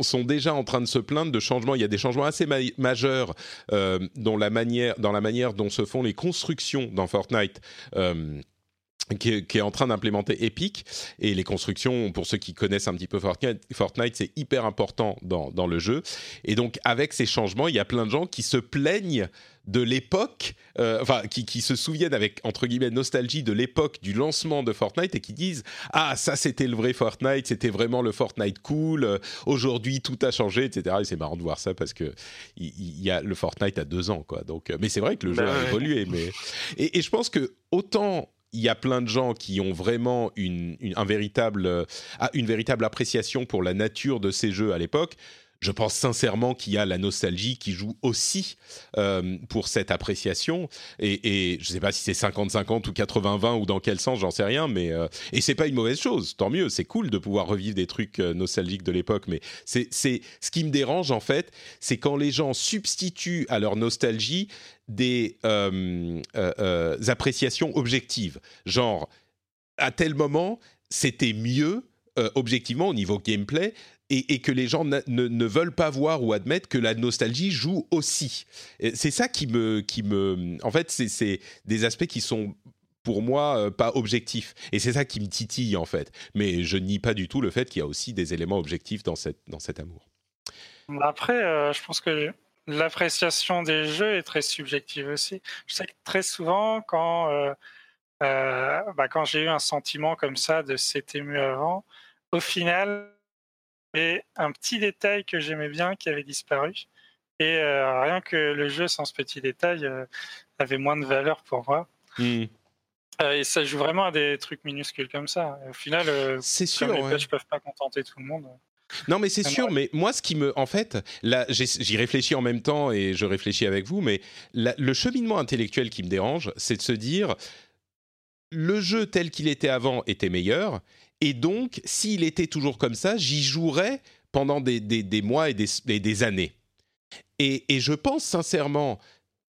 sont déjà en train de se plaindre de changements. Il y a des changements assez majeurs euh, dans la manière dont se font les constructions dans Fortnite. Euh, qui est, en train d'implémenter Epic. Et les constructions, pour ceux qui connaissent un petit peu Fortnite, Fortnite c'est hyper important dans, dans, le jeu. Et donc, avec ces changements, il y a plein de gens qui se plaignent de l'époque, euh, enfin, qui, qui, se souviennent avec, entre guillemets, nostalgie de l'époque du lancement de Fortnite et qui disent Ah, ça, c'était le vrai Fortnite, c'était vraiment le Fortnite cool, euh, aujourd'hui, tout a changé, etc. Et c'est marrant de voir ça parce que il y, a le Fortnite à deux ans, quoi. Donc, euh, mais c'est vrai que le jeu bah a évolué. Mais... Et, et je pense que autant il y a plein de gens qui ont vraiment une, un véritable, ah, une véritable appréciation pour la nature de ces jeux à l'époque je pense sincèrement qu'il y a la nostalgie qui joue aussi euh, pour cette appréciation. Et, je ne sais pas si c'est 50-50 ou 80-20 ou dans quel sens, j'en sais rien. Mais euh, et c'est pas une mauvaise chose. Tant mieux, c'est cool de pouvoir revivre des trucs euh, nostalgiques de l'époque. Mais c'est ce qui me dérange en fait, c'est quand les gens substituent à leur nostalgie des appréciations objectives, genre à tel moment c'était mieux objectivement au niveau gameplay et, que les gens ne, veulent pas voir ou admettre que la nostalgie joue aussi. C'est ça qui me, qui me, en fait, c'est des aspects qui sont pour moi euh, pas objectifs et c'est ça qui me titille en fait. Mais je nie pas du tout le fait qu'il y a aussi des éléments objectifs dans cette dans cet amour. Après, euh, je pense que l'appréciation des jeux est très subjective aussi. Je sais que très souvent quand euh, bah, quand j'ai eu un sentiment comme ça de c'était mieux avant, au final et un petit détail que j'aimais bien qui avait disparu. Et euh, rien que le jeu sans ce petit détail euh, avait moins de valeur pour moi. Hmm. Euh, et ça joue vraiment à des trucs minuscules comme ça. au final, c'est sûr, les ouais. peuvent pas contenter tout le monde. Non, mais c'est sûr. Mais moi, ce qui me, en fait, là, j'y réfléchis en même temps et je réfléchis avec vous. Mais le cheminement intellectuel qui me dérange, c'est de se dire, le jeu tel qu'il était avant était meilleur et donc, s'il était toujours comme ça, j'y jouerais pendant des, mois et des, années. Et, je pense sincèrement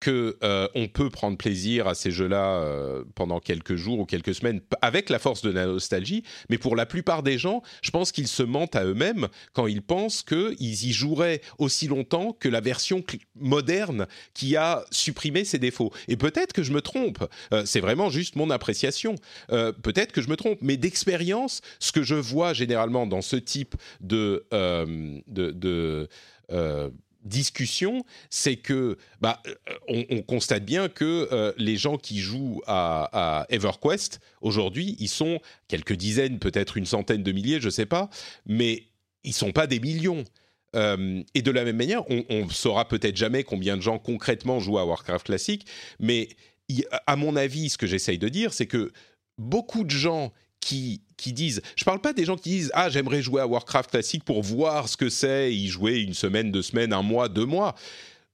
que euh, on peut prendre plaisir à ces jeux-là euh, pendant quelques jours ou quelques semaines avec la force de la nostalgie, mais pour la plupart des gens, je pense qu'ils se mentent à eux-mêmes quand ils pensent qu'ils y joueraient aussi longtemps que la version moderne qui a supprimé ses défauts. Et peut-être que je me trompe, euh, c'est vraiment juste mon appréciation, peut-être que je me trompe, mais d'expérience, ce que je vois généralement dans ce type de... de, de discussion, c'est que bah, euh, on, constate bien que euh, les gens qui jouent à, EverQuest aujourd'hui, ils sont quelques dizaines, peut-être une centaine de milliers, je ne sais pas, mais ils sont pas des millions. Euh, et de la même manière, on, on saura peut-être jamais combien de gens concrètement jouent à Warcraft classique, mais à mon avis, ce que j'essaye de dire, c'est que beaucoup de gens qui, disent, je parle pas des gens qui disent ah j'aimerais jouer à Warcraft classique pour voir ce que c'est, y jouer une semaine, deux semaines, un mois, deux mois.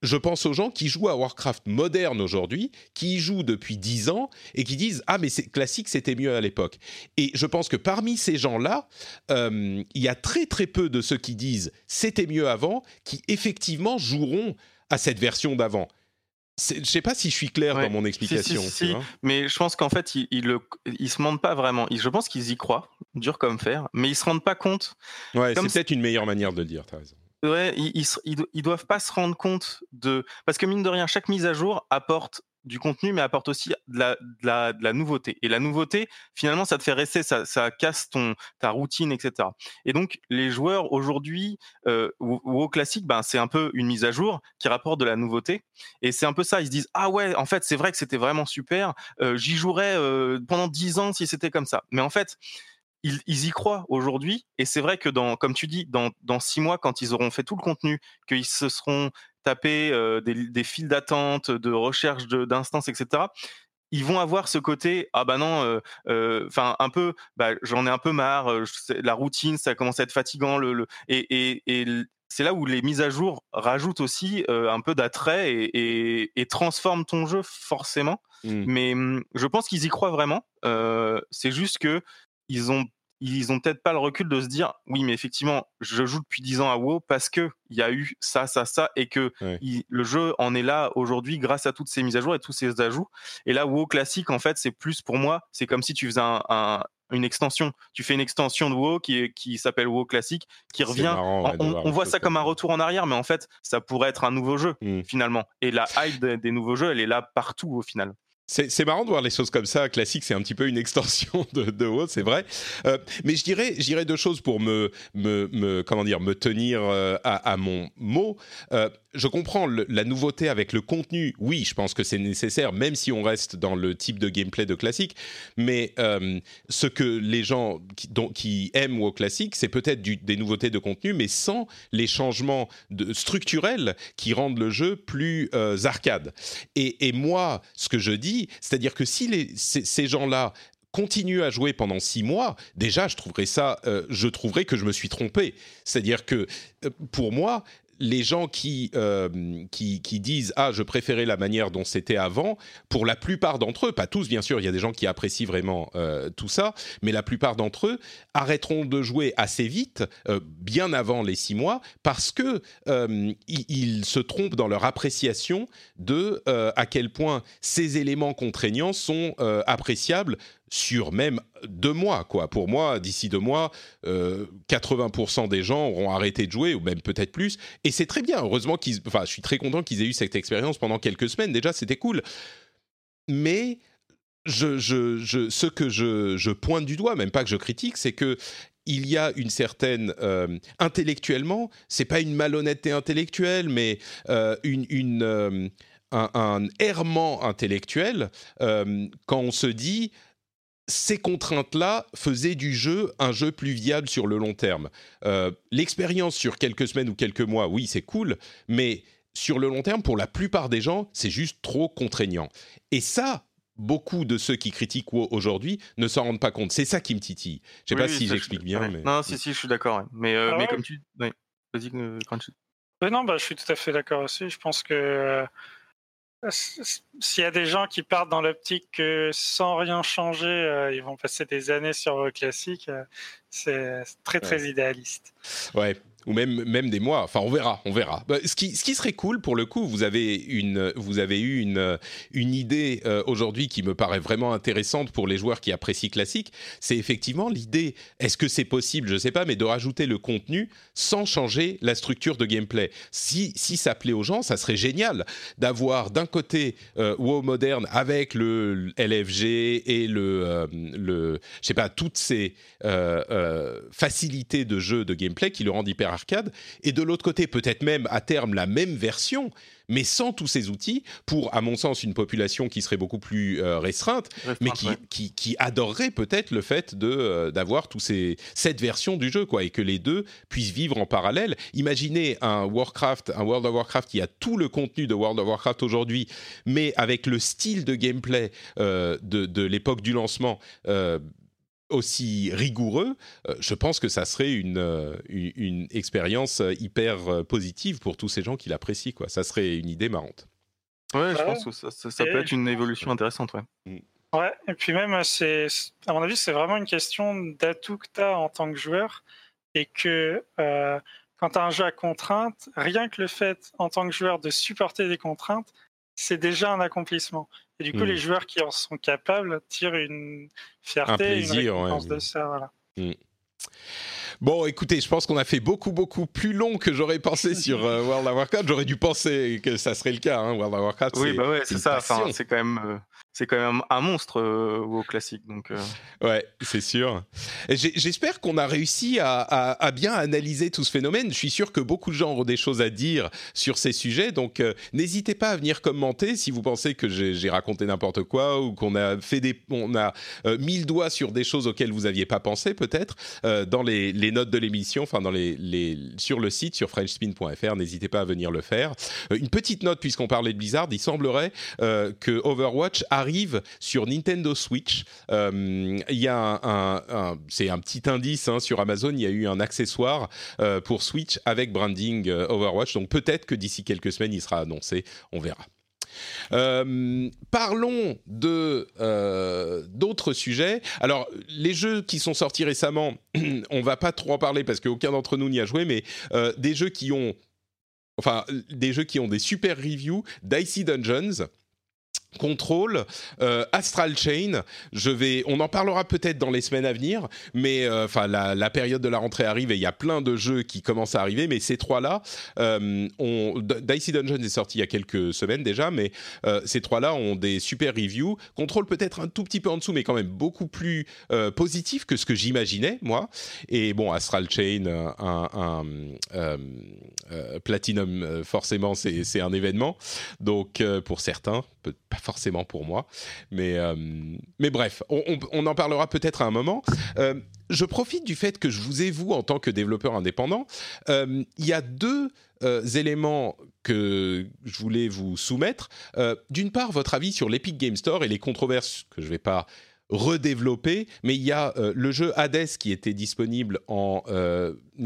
Je pense aux gens qui jouent à Warcraft moderne aujourd'hui, qui y jouent depuis dix ans et qui disent ah mais classique c'était mieux à l'époque. Et je pense que parmi ces gens-là, euh, il y a très très peu de ceux qui disent c'était mieux avant, qui effectivement joueront à cette version d'avant. Je ne sais pas si je suis clair dans mon explication. Si, mais je pense qu'en fait, ils, ils, se mentent pas vraiment. je pense qu'ils y croient, dur comme fer, mais ils se rendent pas compte. Ouais, c'est peut-être une meilleure manière de le dire. As raison. Ouais, ils, ils, ils, doivent pas se rendre compte de parce que mine de rien, chaque mise à jour apporte du contenu, mais apporte aussi de la, de, la, nouveauté. Et la nouveauté, finalement, ça te fait rester, ça, ça casse ton, ta routine, etc. Et donc, les joueurs aujourd'hui, euh, ou, au classique, ben, c'est un peu une mise à jour qui rapporte de la nouveauté. Et c'est un peu ça, ils se disent, ah ouais, en fait, c'est vrai que c'était vraiment super, euh, j'y jouerais euh, pendant dix ans si c'était comme ça. Mais en fait, ils, ils, y croient aujourd'hui, et c'est vrai que dans, comme tu dis, dans, dans six mois, quand ils auront fait tout le contenu, qu'ils se seront taper euh, des, des, files d'attente, de recherche d'instances, etc ils vont avoir ce côté ah bah non euh, euh, enfin un peu bah, j'en ai un peu marre la routine ça commence à être fatigant le, le et, et, et c'est là où les mises à jour rajoutent aussi un peu d'attrait et, et, transforment ton jeu forcément mmh. mais mmh, je pense qu'ils y croient vraiment c'est juste que ils ont ils ont peut-être pas le recul de se dire oui mais effectivement je joue depuis 10 ans à WoW parce que il y a eu ça ça ça et que le jeu en est là aujourd'hui grâce à toutes ces mises à jour et tous ces ajouts et là WoW classique en fait c'est plus pour moi c'est comme si tu faisais un, une extension. Tu fais une extension de WoW qui, qui s'appelle WoW classique, qui revient. on, voit ça comme un retour en arrière, mais en fait, ça pourrait être un nouveau jeu mmh. finalement. Et la hype des nouveaux jeux, elle est là partout au final. C'est marrant de voir les choses comme ça. Classique, c'est un petit peu une extension de, de WoW, c'est vrai. Euh, mais je dirais, deux choses pour me, me, me comment dire, me tenir euh, à, mon mot. Euh, je comprends la nouveauté avec le contenu. Oui, je pense que c'est nécessaire, même si on reste dans le type de gameplay de classique. Mais ce que les gens qui, aiment WoW classique, c'est peut-être des nouveautés de contenu, mais sans les changements de, structurels qui rendent le jeu plus arcade. Et, moi, ce que je dis, c'est-à-dire que si ces, gens-là continuent à jouer pendant six mois, déjà, je trouverais ça, euh, je trouverais que je me suis trompé. C'est-à-dire que pour moi, les gens qui, euh, qui, qui, disent ah je préférais la manière dont c'était avant, pour la plupart d'entre eux, pas tous bien sûr, il y a des gens qui apprécient vraiment euh, tout ça, mais la plupart d'entre eux arrêteront de jouer assez vite, euh, bien avant les six mois, parce que ils, se trompent dans leur appréciation de à quel point ces éléments contraignants sont appréciables sur même deux mois. Quoi. Pour moi, d'ici deux mois, 80% euh, des gens auront arrêté de jouer, ou même peut-être plus. Et c'est très bien. Heureusement qu'ils... Enfin, je suis très content qu'ils aient eu cette expérience pendant quelques semaines. Déjà, c'était cool. Mais je, je, ce que je, pointe du doigt, même pas que je critique, c'est que il y a une certaine euh, intellectuellement, c'est pas une malhonnêteté intellectuelle, mais euh, une, une un, un, errement intellectuel quand on se dit ces contraintes-là faisaient du jeu un jeu plus viable sur le long terme. Euh, l'expérience sur quelques semaines ou quelques mois, oui, c'est cool, mais sur le long terme, pour la plupart des gens, c'est juste trop contraignant. Et ça, beaucoup de ceux qui critiquent WoW aujourd'hui ne s'en rendent pas compte. C'est ça qui me titille. Je sais pas si j'explique bien. Mais... Non, si, si, je suis d'accord. Mais, euh, ah mais comme tu... Vas-y, quand tu... non, bah, je suis tout à fait d'accord aussi. Je pense que euh, s'il y a des gens qui partent dans l'optique que sans rien changer, euh, ils vont passer des années sur vos classiques, euh, c'est très très idéaliste. Ouais, ou même, même des mois. Enfin, on verra, on verra. Bah, ce, qui, ce qui serait cool, pour le coup, vous avez, une, vous avez eu une, une idée euh, aujourd'hui qui me paraît vraiment intéressante pour les joueurs qui apprécient classique. C'est effectivement l'idée, est-ce que c'est possible, je ne sais pas, mais de rajouter le contenu sans changer la structure de gameplay. Si, si ça plaît aux gens, ça serait génial d'avoir d'un côté euh, WoW moderne avec le LFG et le, euh, le je sais pas, toutes ces facilités de jeu, de gameplay qui le rendent hyper arcade, et de l'autre côté peut-être même à terme la même version, mais sans tous ces outils, pour, à mon sens, une population qui serait beaucoup plus euh, restreinte, mais qui, qui, adorerait peut-être le fait de euh, d'avoir tous ces cette version du jeu, quoi, et que les deux puissent vivre en parallèle. Imaginez un Warcraft, un World of Warcraft qui a tout le contenu de World of Warcraft aujourd'hui, mais avec le style de gameplay euh, de, de l'époque du lancement aussi rigoureux, euh, je pense que ça serait une, euh, une, expérience euh, hyper positive pour tous ces gens qui l'apprécient. Quoi. Ça serait une idée marrante. Ouais, je pense que ça, ça, peut être une évolution intéressante. Ouais. Mm. ouais, et puis même, c'est, à mon avis, c'est vraiment une question d'atout que tu as en tant que joueur. Et que quand tu as un jeu à contrainte, rien que le fait, en tant que joueur, de supporter des contraintes, c'est déjà un accomplissement. Et du coup, les hmm. joueurs qui en sont capables tirent une fierté, un plaisir, une récompense de ça. Voilà. Hmm. Bon, écoutez, je pense qu'on a fait beaucoup, beaucoup plus long que j'aurais pensé sur euh, World of Warcraft. J'aurais dû penser que ça serait le cas. Hein. World of Warcraft, oui, bah ouais, c'est ça. Enfin, c'est quand même. Euh, c'est quand même un monstre euh, au classique. Donc, euh. Ouais, c'est sûr. J'espère qu'on a réussi à, bien analyser tout ce phénomène. Je suis sûr que beaucoup de gens ont des choses à dire sur ces sujets. Donc, euh, n'hésitez pas à venir commenter si vous pensez que j'ai raconté n'importe quoi ou qu'on a fait des, on a mis le doigt sur des choses auxquelles vous n'aviez pas pensé peut-être dans les, notes de l'émission, enfin dans les, les, sur le site sur frenchspin.fr. N'hésitez pas à venir le faire. une petite note puisqu'on parlait de Blizzard, il semblerait que Overwatch arrive sur Nintendo Switch. Euh, il y a un, c'est un petit indice hein, sur Amazon. Il y a eu un accessoire euh, pour Switch avec branding euh, Overwatch. Donc peut-être que d'ici quelques semaines, il sera annoncé. On verra. Parlons de d'autres sujets. Alors, les jeux qui sont sortis récemment, on va pas trop en parler parce qu'aucun d'entre nous n'y a joué, mais des jeux qui ont, enfin, des jeux qui ont des super reviews, Dicey Dungeons. Control, euh, Astral Chain. Je vais, on en parlera peut-être dans les semaines à venir, mais euh, enfin la, période de la rentrée arrive et il y a plein de jeux qui commencent à arriver. Mais ces trois-là, euh, Dicey Dungeon est sorti il y a quelques semaines déjà, mais ces trois-là ont des super reviews. Control peut-être un tout petit peu en dessous, mais quand même beaucoup plus positif que ce que j'imaginais moi. Et bon, Astral Chain, un, Platinum, forcément, c'est un événement. Donc pour certains, pas forcément pour moi. Mais, euh, mais bref, on, en parlera peut-être à un moment. Euh, je profite du fait que je vous ai, vous, en tant que développeur indépendant. Euh, il y a deux éléments que je voulais vous soumettre. D'une part, votre avis sur l'Epic Game Store et les controverses que je ne vais pas redévelopper, mais il y a le jeu Hades qui était disponible en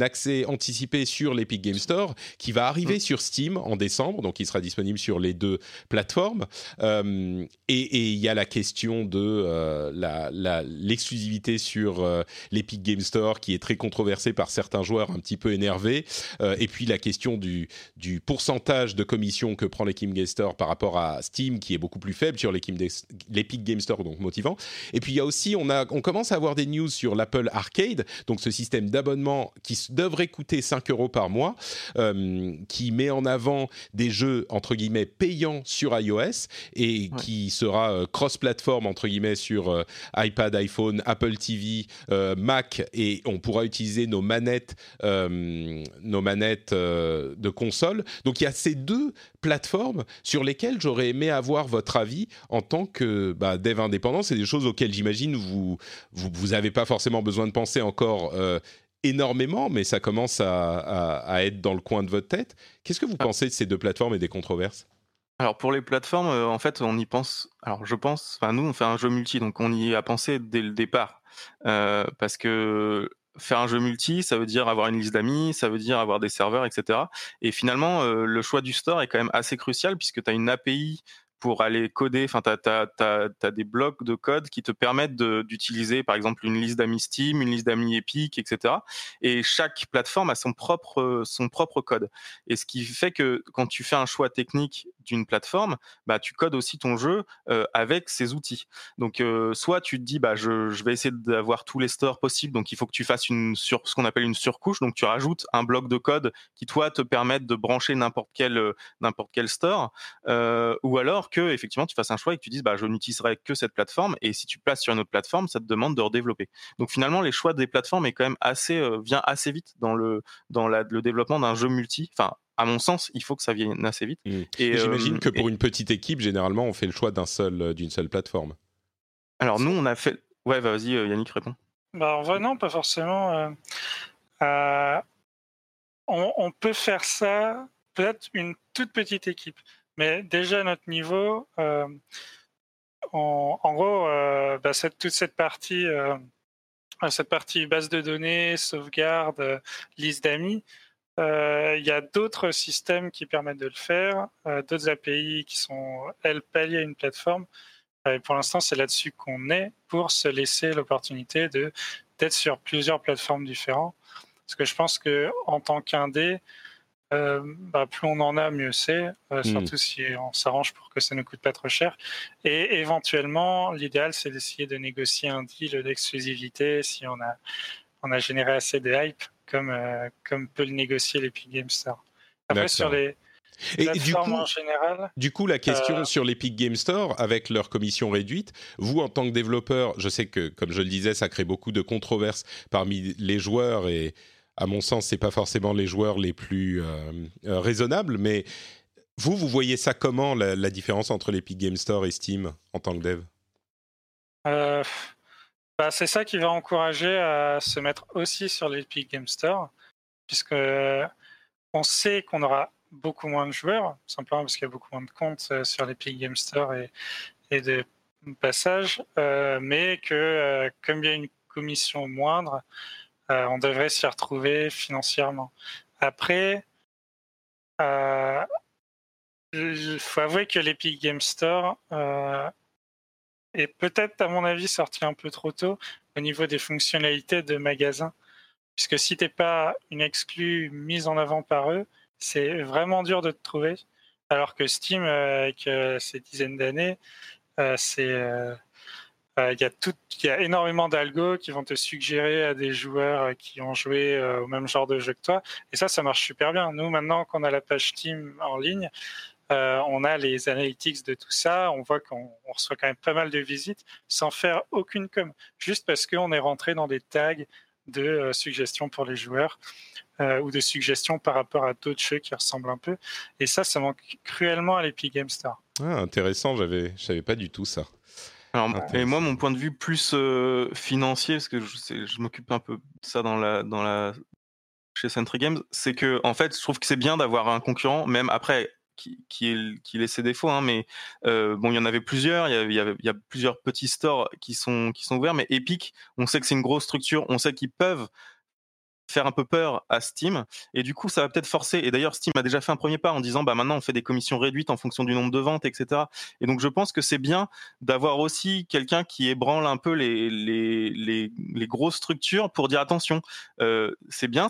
accès anticipé sur l'Epic Game Store, qui va arriver mmh. sur Steam en décembre, donc il sera disponible sur les deux plateformes. Euh, et il y a la question de euh, l'exclusivité sur euh, l'Epic Game Store, qui est très controversée par certains joueurs un petit peu énervés. et puis la question du, du pourcentage de commission que prend l'Epic Game Store par rapport à Steam, qui est beaucoup plus faible sur l'Epic Game Store, donc motivant. Et puis il y a aussi, on, a, on commence à avoir des news sur l'Apple Arcade, donc ce système d'abonnement qui devrait coûter 5 euros par mois, euh, qui met en avant des jeux entre guillemets payants sur iOS et ouais. qui sera euh, cross-platform entre guillemets sur euh, iPad, iPhone, Apple TV, Mac et on pourra utiliser nos manettes, nos manettes de console. Donc il y a ces deux plateformes sur lesquelles j'aurais aimé avoir votre avis en tant que bah, dev indépendant. C'est des choses auxquelles j'imagine vous vous vous avez pas forcément besoin de penser encore énormément, mais ça commence à, à, à, être dans le coin de votre tête. Qu'est-ce que vous ah. pensez de ces deux plateformes et des controverses? Alors pour les plateformes, euh, en fait, on y pense. Alors je pense. Enfin, nous, on fait un jeu multi, donc on y a pensé dès le départ, euh, parce que faire un jeu multi, ça veut dire avoir une liste d'amis, ça veut dire avoir des serveurs, etc. Et finalement, euh, le choix du store est quand même assez crucial puisque tu as une API pour aller coder. Enfin, tu as, as, des blocs de code qui te permettent d'utiliser, par exemple, une liste d'amis Steam, une liste d'amis Epic, etc. Et chaque plateforme a son propre, son propre code. Et ce qui fait que quand tu fais un choix technique d'une plateforme, bah, tu codes aussi ton jeu euh, avec ces outils. Donc, euh, soit tu te dis, bah, je, je vais essayer d'avoir tous les stores possibles, donc il faut que tu fasses une sur, ce qu'on appelle une surcouche, donc tu rajoutes un bloc de code qui, toi, te permette de brancher n'importe quel, euh, quel store, ou alors que, effectivement, tu fasses un choix et que tu dises, bah, je n'utiliserai que cette plateforme, et si tu places sur une autre plateforme, ça te demande de redévelopper. Donc, finalement, les choix des plateformes est quand même assez, euh, vient assez vite dans le, dans la, le développement d'un jeu multi, enfin, à mon sens, il faut que ça vienne assez vite. Mmh. Et, j'imagine euh, que pour et... une petite équipe, généralement, on fait le choix d'un seul, euh, d'une seule plateforme. Alors nous, on a fait. Ouais, bah, vas-y, Yannick, réponds. Bah, en vrai, non, pas forcément. Euh, euh, on, on, peut faire ça, peut-être une toute petite équipe, mais déjà à notre niveau, euh, en, gros, bah, cette, toute cette partie, cette partie base de données, sauvegarde, liste d'amis, euh, il y a d'autres systèmes qui permettent de le faire, euh, d'autres API qui sont, elles, palliées à une plateforme. Euh, et pour l'instant, c'est là-dessus qu'on est pour se laisser l'opportunité d'être sur plusieurs plateformes différentes. Parce que je pense que en tant qu'indé, euh, bah, plus on en a, mieux c'est. Euh, surtout mm. si on s'arrange pour que ça ne coûte pas trop cher. Et éventuellement, l'idéal, c'est d'essayer de négocier un deal d'exclusivité si on a on a généré assez de hype comme, euh, comme peut le négocier l'Epic Game Store. Après, sur les, et du coup, en général, du coup, la question euh... sur l'Epic Game Store, avec leur commission réduite, vous, en tant que développeur, je sais que, comme je le disais, ça crée beaucoup de controverses parmi les joueurs, et à mon sens, c'est pas forcément les joueurs les plus euh, euh, raisonnables, mais vous, vous voyez ça comment, la, différence entre l'Epic Game Store et Steam, en tant que dev? Euh, bah, c'est ça qui va encourager à se mettre aussi sur l'Epic Game Store, puisque on sait qu'on aura beaucoup moins de joueurs, simplement parce qu'il y a beaucoup moins de comptes sur l'Epic Game Store et, de passages, mais que comme il y a une commission moindre, euh, on devrait s'y retrouver financièrement. Après, euh, il faut avouer que l'Epic Game Store euh, est peut-être, à mon avis, sorti un peu trop tôt au niveau des fonctionnalités de magasin. Puisque si tu n'es pas une exclue mise en avant par eux, c'est vraiment dur de te trouver. Alors que Steam, avec ses dizaines d'années, c'est il y, a tout, y a énormément d'algos qui vont te suggérer à des joueurs qui ont joué au même genre de jeu que toi. Et ça, ça marche super bien. Nous, maintenant qu'on a la page Steam en ligne, euh, on a les analytics de tout ça, on voit qu'on reçoit quand même pas mal de visites sans faire aucune com, juste parce qu'on est rentré dans des tags de euh, suggestions pour les joueurs euh, ou de suggestions par rapport à d'autres jeux qui ressemblent un peu. Et ça, ça manque cruellement à l'Epic Game Store. Ah, intéressant, j'avais, savais pas du tout ça. Et moi, mon point de vue plus financier, parce que je, je m'occupe un peu de ça dans la, dans la, chez Century Games, c'est que en fait, je trouve que c'est bien d'avoir un concurrent, même après qui, qui, laisse ses défauts, hein, mais euh, bon, il y en avait plusieurs. Il y, avait, il y, a plusieurs petits stores qui sont, qui sont ouverts, mais Epic, on sait que c'est une grosse structure, on sait qu'ils peuvent faire un peu peur à Steam. Et du coup ça va peut-être forcer et d'ailleurs Steam a déjà fait un premier pas en disant bah maintenant on fait des commissions réduites en fonction du nombre de ventes etc et donc je pense que c'est bien d'avoir aussi quelqu'un qui ébranle un peu les, les, les, grosses structures pour dire attention. Euh, c'est bien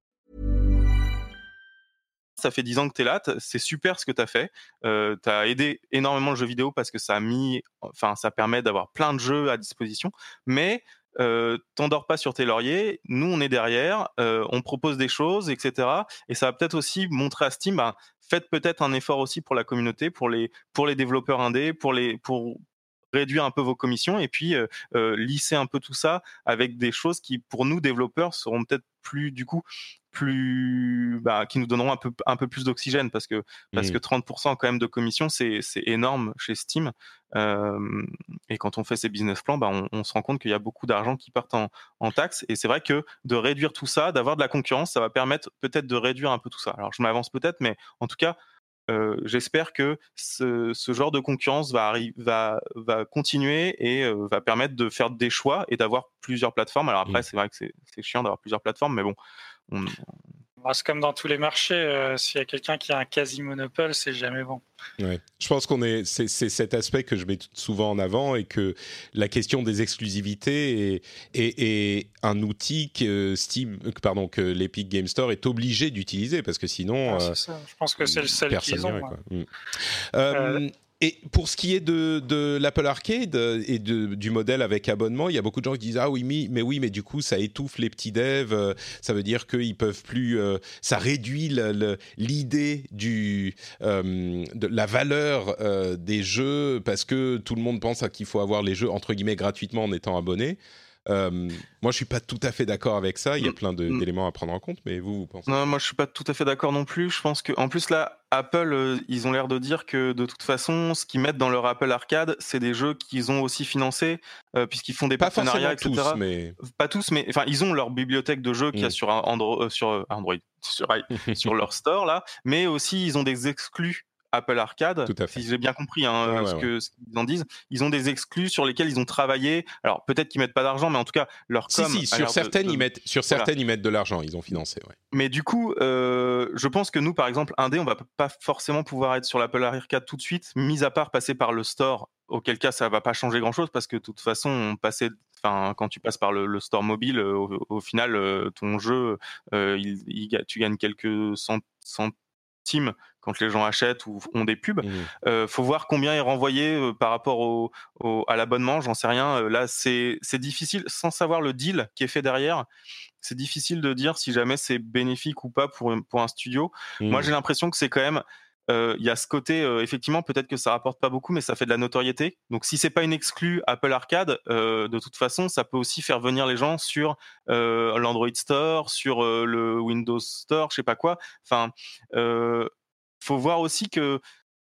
Ça fait 10 ans que tu es là, c'est super ce que tu as fait. Euh, tu as aidé énormément le jeu vidéo parce que ça a mis, enfin, ça permet d'avoir plein de jeux à disposition, mais euh, t'endors pas sur tes lauriers. Nous, on est derrière, euh, on propose des choses, etc. Et ça va peut-être aussi montrer à Steam, ben, faites peut-être un effort aussi pour la communauté, pour les, pour les développeurs indés, pour les, pour, réduire un peu vos commissions et puis euh, euh, lisser un peu tout ça avec des choses qui, pour nous développeurs, seront peut-être plus du coup plus bah, qui nous donneront un peu un peu plus d'oxygène parce que parce mmh. que 30% quand même de commission c'est c'est énorme chez Steam euh, et quand on fait ces business plans bah, on, on se rend compte qu'il y a beaucoup d'argent qui part en, en taxes et c'est vrai que de réduire tout ça d'avoir de la concurrence ça va permettre peut-être de réduire un peu tout ça alors je m'avance peut-être mais en tout cas euh, j'espère que ce, ce, genre de concurrence va, va, va continuer et euh, va permettre de faire des choix et d'avoir plusieurs plateformes. Alors après, mmh. c'est vrai que c'est chiant d'avoir plusieurs plateformes, mais bon, on, c'est comme dans tous les marchés, euh, s'il y a quelqu'un qui a un quasi-monopole, c'est jamais bon. Ouais. Je pense qu'on est, c'est, cet aspect que je mets souvent en avant et que la question des exclusivités est, est, un outil que Steam, pardon, que l'Epic Game Store est obligé d'utiliser parce que sinon, ah, euh, je pense que c'est le seul qu'ils ont. Mmh. Euh, et pour ce qui est de, de l'Apple Arcade et de, du modèle avec abonnement, il y a beaucoup de gens qui disent ah oui mais, mais oui mais du coup ça étouffe les petits devs, euh, ça veut dire qu'ils peuvent plus, euh, ça réduit l'idée du euh, de la valeur des jeux parce que tout le monde pense qu'il faut avoir les jeux entre guillemets gratuitement en étant abonné. Euh, moi, je suis pas tout à fait d'accord avec ça. Il y a mm. plein mm. d'éléments à prendre en compte, mais vous, vous pensez Non, moi, je suis pas tout à fait d'accord non plus. Je pense que, en plus, là, Apple, euh, ils ont l'air de dire que de toute façon, ce qu'ils mettent dans leur Apple Arcade, c'est des jeux qu'ils ont aussi financés, euh, puisqu'ils font des pas partenariats, etc. Tous, mais... Pas tous, mais enfin, ils ont leur bibliothèque de jeux qu'il y a mm. sur Android, sur Android, sur, sur leur store là, mais aussi ils ont des exclus Apple Arcade, si j'ai bien compris hein, ce qu'ils en disent, ils ont des exclus sur lesquels ils ont travaillé. Alors peut-être qu'ils mettent pas d'argent, mais en tout cas leur com. Si, si sur certaines ils mettent, sur certaines ils mettent de l'argent, ils ont financé. Mais du coup, euh, je pense que nous, par exemple, indé, on va pas forcément pouvoir être sur l'Apple Arcade tout de suite, mis à part passer par le store. Auquel cas, ça va pas changer grand-chose parce que de toute façon, on passait Enfin, quand tu passes par le, store mobile, euh, au, final, euh, ton jeu, il, tu gagnes quelques cent, cent, Steam quand les gens achètent ou ont des pubs. Mmh. Euh, faut voir combien est renvoyé euh, par rapport au, au- à l'abonnement, j'en sais rien. Euh, là, c'est difficile, sans savoir le deal qui est fait derrière, c'est difficile de dire si jamais c'est bénéfique ou pas pour, un- pour un studio. Moi, Mmh. j'ai l'impression que c'est quand même. Euh, Il y a ce côté, euh, effectivement, peut-être que ça rapporte pas beaucoup, mais ça fait de la notoriété. Donc, si c'est pas une exclue Apple Arcade, euh, de toute façon, ça peut aussi faire venir les gens sur l'Android Store, sur le Windows Store, je sais pas quoi. Enfin, faut voir aussi que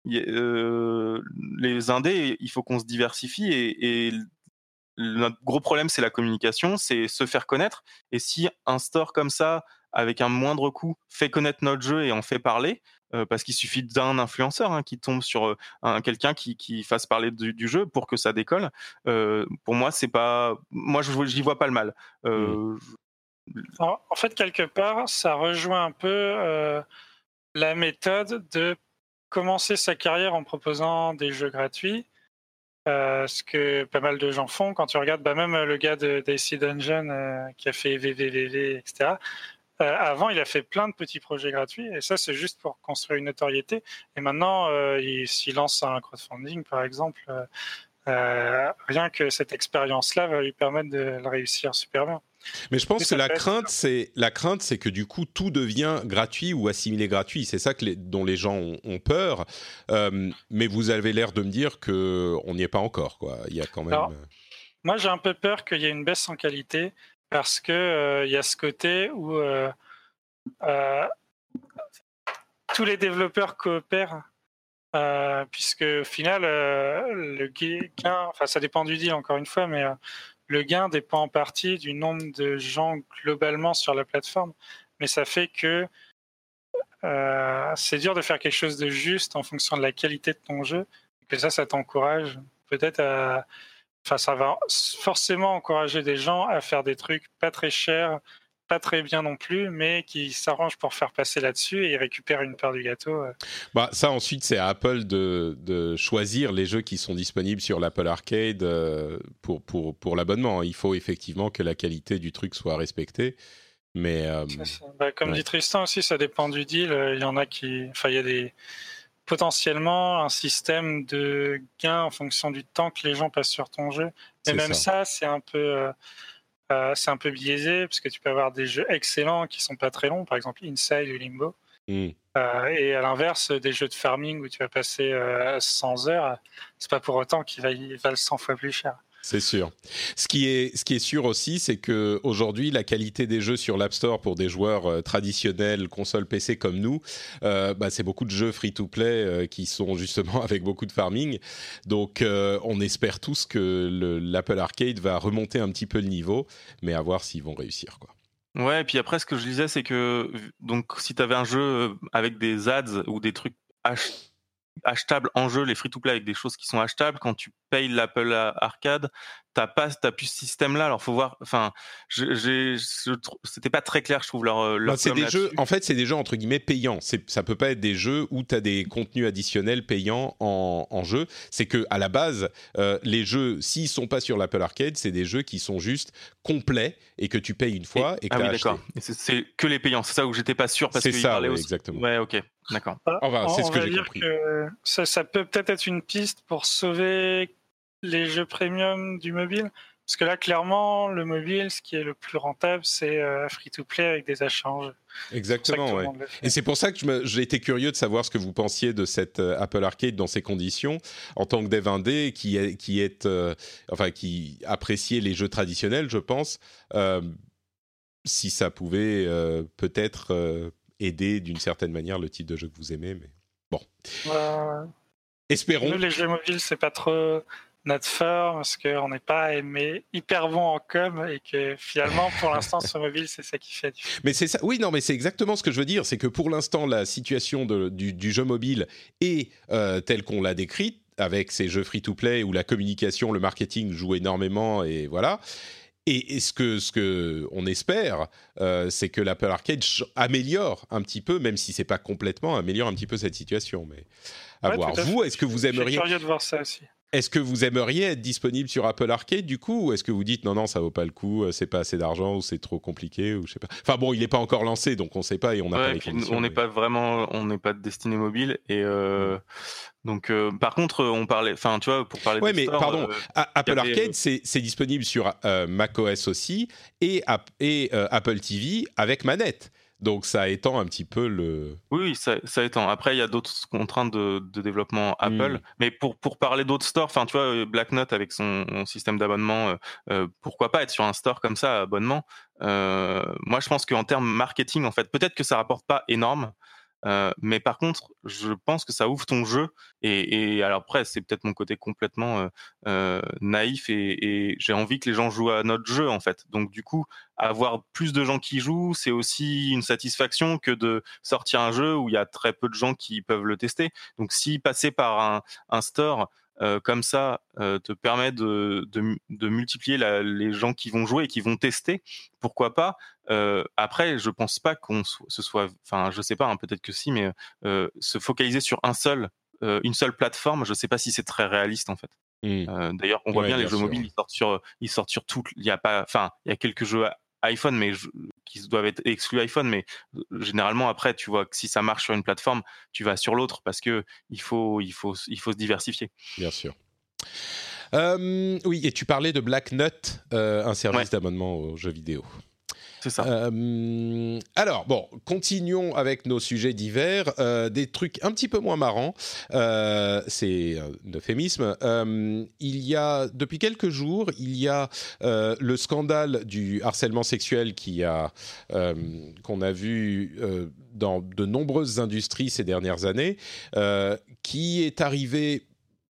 les indés, il faut qu'on se diversifie et, et notre gros problème, c'est la communication, c'est se faire connaître. Et si un store comme ça, avec un moindre coût, fait connaître notre jeu et en fait parler, euh, parce qu'il suffit d'un influenceur hein, qui tombe sur euh, un, quelqu'un qui, qui fasse parler du, du jeu pour que ça décolle. euh, pour moi, c'est pas, moi, je j'y vois pas le mal. Euh, En, en fait, quelque part, ça rejoint un peu euh, la méthode de commencer sa carrière en proposant des jeux gratuits. Euh, ce que pas mal de gens font quand tu regardes, bah, même le gars de d'AC Dungeon euh, qui a fait VVVV, etc. euh, avant, il a fait plein de petits projets gratuits et ça, c'est juste pour construire une notoriété. Et maintenant, euh, il, s'il lance un crowdfunding, par exemple, euh, euh, rien que cette expérience-là va lui permettre de le réussir super bien. Mais je pense que la crainte, c'est la crainte, c'est que du coup tout devient gratuit ou assimilé gratuit. C'est ça que les- dont les gens ont, ont peur. Euh, mais vous avez l'air de me dire que on n'y est pas encore, quoi. Il y a quand même. Alors, Moi, j'ai un peu peur qu'il y ait une baisse en qualité parce que euh, il y a ce côté où euh, euh, tous les développeurs coopèrent. euh, puisque au final, euh, le gain, enfin ça dépend du deal encore une fois, mais euh, le gain dépend en partie du nombre de gens globalement sur la plateforme. Mais ça fait que euh, c'est dur de faire quelque chose de juste en fonction de la qualité de ton jeu. Et que ça, ça t'encourage peut-être à. Enfin, ça va forcément encourager des gens à faire des trucs pas très chers, pas très bien non plus, mais qui s'arrangent pour faire passer là-dessus et ils récupèrent une part du gâteau. euh. Bah, ça ensuite c'est à Apple de, de choisir les jeux qui sont disponibles sur l'Apple Arcade euh, pour pour pour l'abonnement. Il faut effectivement que la qualité du truc soit respectée. Mais euh, ça. Bah, comme ouais. dit Tristan aussi, ça dépend du deal. Il y en a qui. Enfin, il y a des. Potentiellement un système de gain en fonction du temps que les gens passent sur ton jeu. Et même ça. ça, c'est un peu. euh, euh, c'est un peu biaisé parce que tu peux avoir des jeux excellents qui sont pas très longs, par exemple Inside ou Limbo. hmm. Euh, et à l'inverse, des jeux de farming où tu vas passer euh, 100 heures, c'est pas pour autant qu'ils va- ils valent 100 fois plus cher. C'est sûr. Ce qui est, ce qui est sûr aussi, c'est que aujourd'hui, la qualité des jeux sur l'App Store pour des joueurs euh, traditionnels, console PC comme nous, euh, bah, c'est beaucoup de jeux free-to-play euh, qui sont justement avec beaucoup de farming. Donc, on espère tous que le- l'Apple Arcade va remonter un petit peu le niveau, mais à voir s'ils vont réussir. Quoi. Ouais, et puis après, ce que je disais, c'est que donc si tu avais un jeu avec des ads ou des trucs ach- achetables en jeu, les free-to-play avec des choses qui sont achetables, quand tu payes l'Apple Arcade, t'as pas, t'as plus ce système-là. Alors faut voir. Enfin, c'était pas très clair, je trouve leur. euh, leur Bah, c'est des jeux, en fait, c'est des jeux entre guillemets payants. C'est, ça peut pas être des jeux où tu as des contenus additionnels payants en, en jeu. C'est que à la base, euh, les jeux, s'ils sont pas sur l'Apple Arcade, c'est des jeux qui sont juste complets et que tu payes une fois et, que ah t'as oui, d'accord. C'est, c'est que les payants. C'est ça où j'étais pas sûr parce C'est qu'il ça, aussi. exactement. Ouais, ok, d'accord. Enfin, c'est On- ce que j'ai dire compris. que ça, ça peut peut-être être une piste pour sauver les jeux premium du mobile. Parce que là, clairement, le mobile, ce qui est le plus rentable, c'est euh, free-to-play avec des que Exactement, ouais. Et c'est pour ça que j'ai été curieux de savoir ce que vous pensiez de cette euh, Apple Arcade dans ces conditions, en tant que dev indé qui est, qui est, euh, enfin qui appréciait les jeux traditionnels, je pense. si ça pouvait peut-être aider d'une certaine manière le type de jeu que vous aimez, mais bon, espérons. nous, les jeux mobiles, c'est pas trop notre fort parce qu'on n'est pas aimé hyper bon en com et que finalement, pour l'instant, sur mobile, c'est ça qui fait. Mais c'est ça. Oui, non, mais c'est exactement ce que je veux dire. C'est que pour l'instant, la situation de- du, du jeu mobile est euh, telle qu'on l'a décrite, avec ces jeux free-to-play où la communication, le marketing joue énormément, et voilà. Et, et ce que ce que on espère, euh, c'est que l'Apple Arcade améliore un petit peu, même si c'est pas complètement, améliore un petit peu cette situation. Mais à Ouais, voir. Vous, est-ce que vous aimeriez curieux de voir ça aussi. Est-ce que vous aimeriez être disponible sur Apple Arcade du coup, ou est-ce que vous dites non non ça vaut pas le coup, euh, c'est pas assez d'argent ou c'est trop compliqué ou je sais pas. Enfin bon, il n'est pas encore lancé donc on sait pas et on n'a pas les conditions. On n'est pas vraiment, on n'est pas destiné mobile et euh, donc euh, par contre on parlait, enfin tu vois pour parler. Ouais mais pardon, Apple Arcade c'est disponible sur macOS aussi et, et Apple TV avec manette. Donc ça étend un petit peu le. Oui, ça, ça étend. Après, il y a d'autres contraintes de, développement Apple. Hmm. Mais pour, pour parler d'autres stores, enfin, tu vois, euh, Black Note avec son, système d'abonnement, euh, euh, pourquoi pas être sur un store comme ça, abonnement? Moi, je pense qu'en termes marketing, en fait, peut-être que ça rapporte pas énorme, euh, mais par contre, je pense que ça ouvre ton jeu. Et, et alors après, c'est peut-être mon côté complètement euh, euh, naïf et, et j'ai envie que les gens jouent à notre jeu en fait. Donc du coup, avoir plus de gens qui jouent, c'est aussi une satisfaction que de sortir un jeu où il y a très peu de gens qui peuvent le tester. Donc si passer par un, un store euh, comme ça euh, te permet de, de, de multiplier la, les gens qui vont jouer et qui vont tester, pourquoi pas euh, Après, je pense pas qu'on se soit, enfin, je sais pas, hein, peut-être que si, mais se focaliser sur un seul, une seule plateforme, je sais pas si c'est très réaliste en fait. Mmh. D'ailleurs, on voit bien, les jeux mobiles, ils sortent sur, ils sortent sur tout. Il y a pas, enfin, il y a quelques jeux iPhone, mais qui doivent être exclus iPhone. Mais généralement, après, tu vois que si ça marche sur une plateforme, tu vas sur l'autre parce que il faut, il faut, il faut se diversifier. Bien sûr. Euh, oui, et tu parlais de Black Nut, euh, un service d'abonnement aux jeux vidéo. C'est ça. Euh, alors, bon, continuons avec nos sujets divers. Euh, des trucs un petit peu moins marrants. Euh, c'est un euphémisme. il y a, depuis quelques jours, il y a le scandale du harcèlement sexuel qui a, qu'on a vu dans de nombreuses industries ces dernières années, qui est arrivé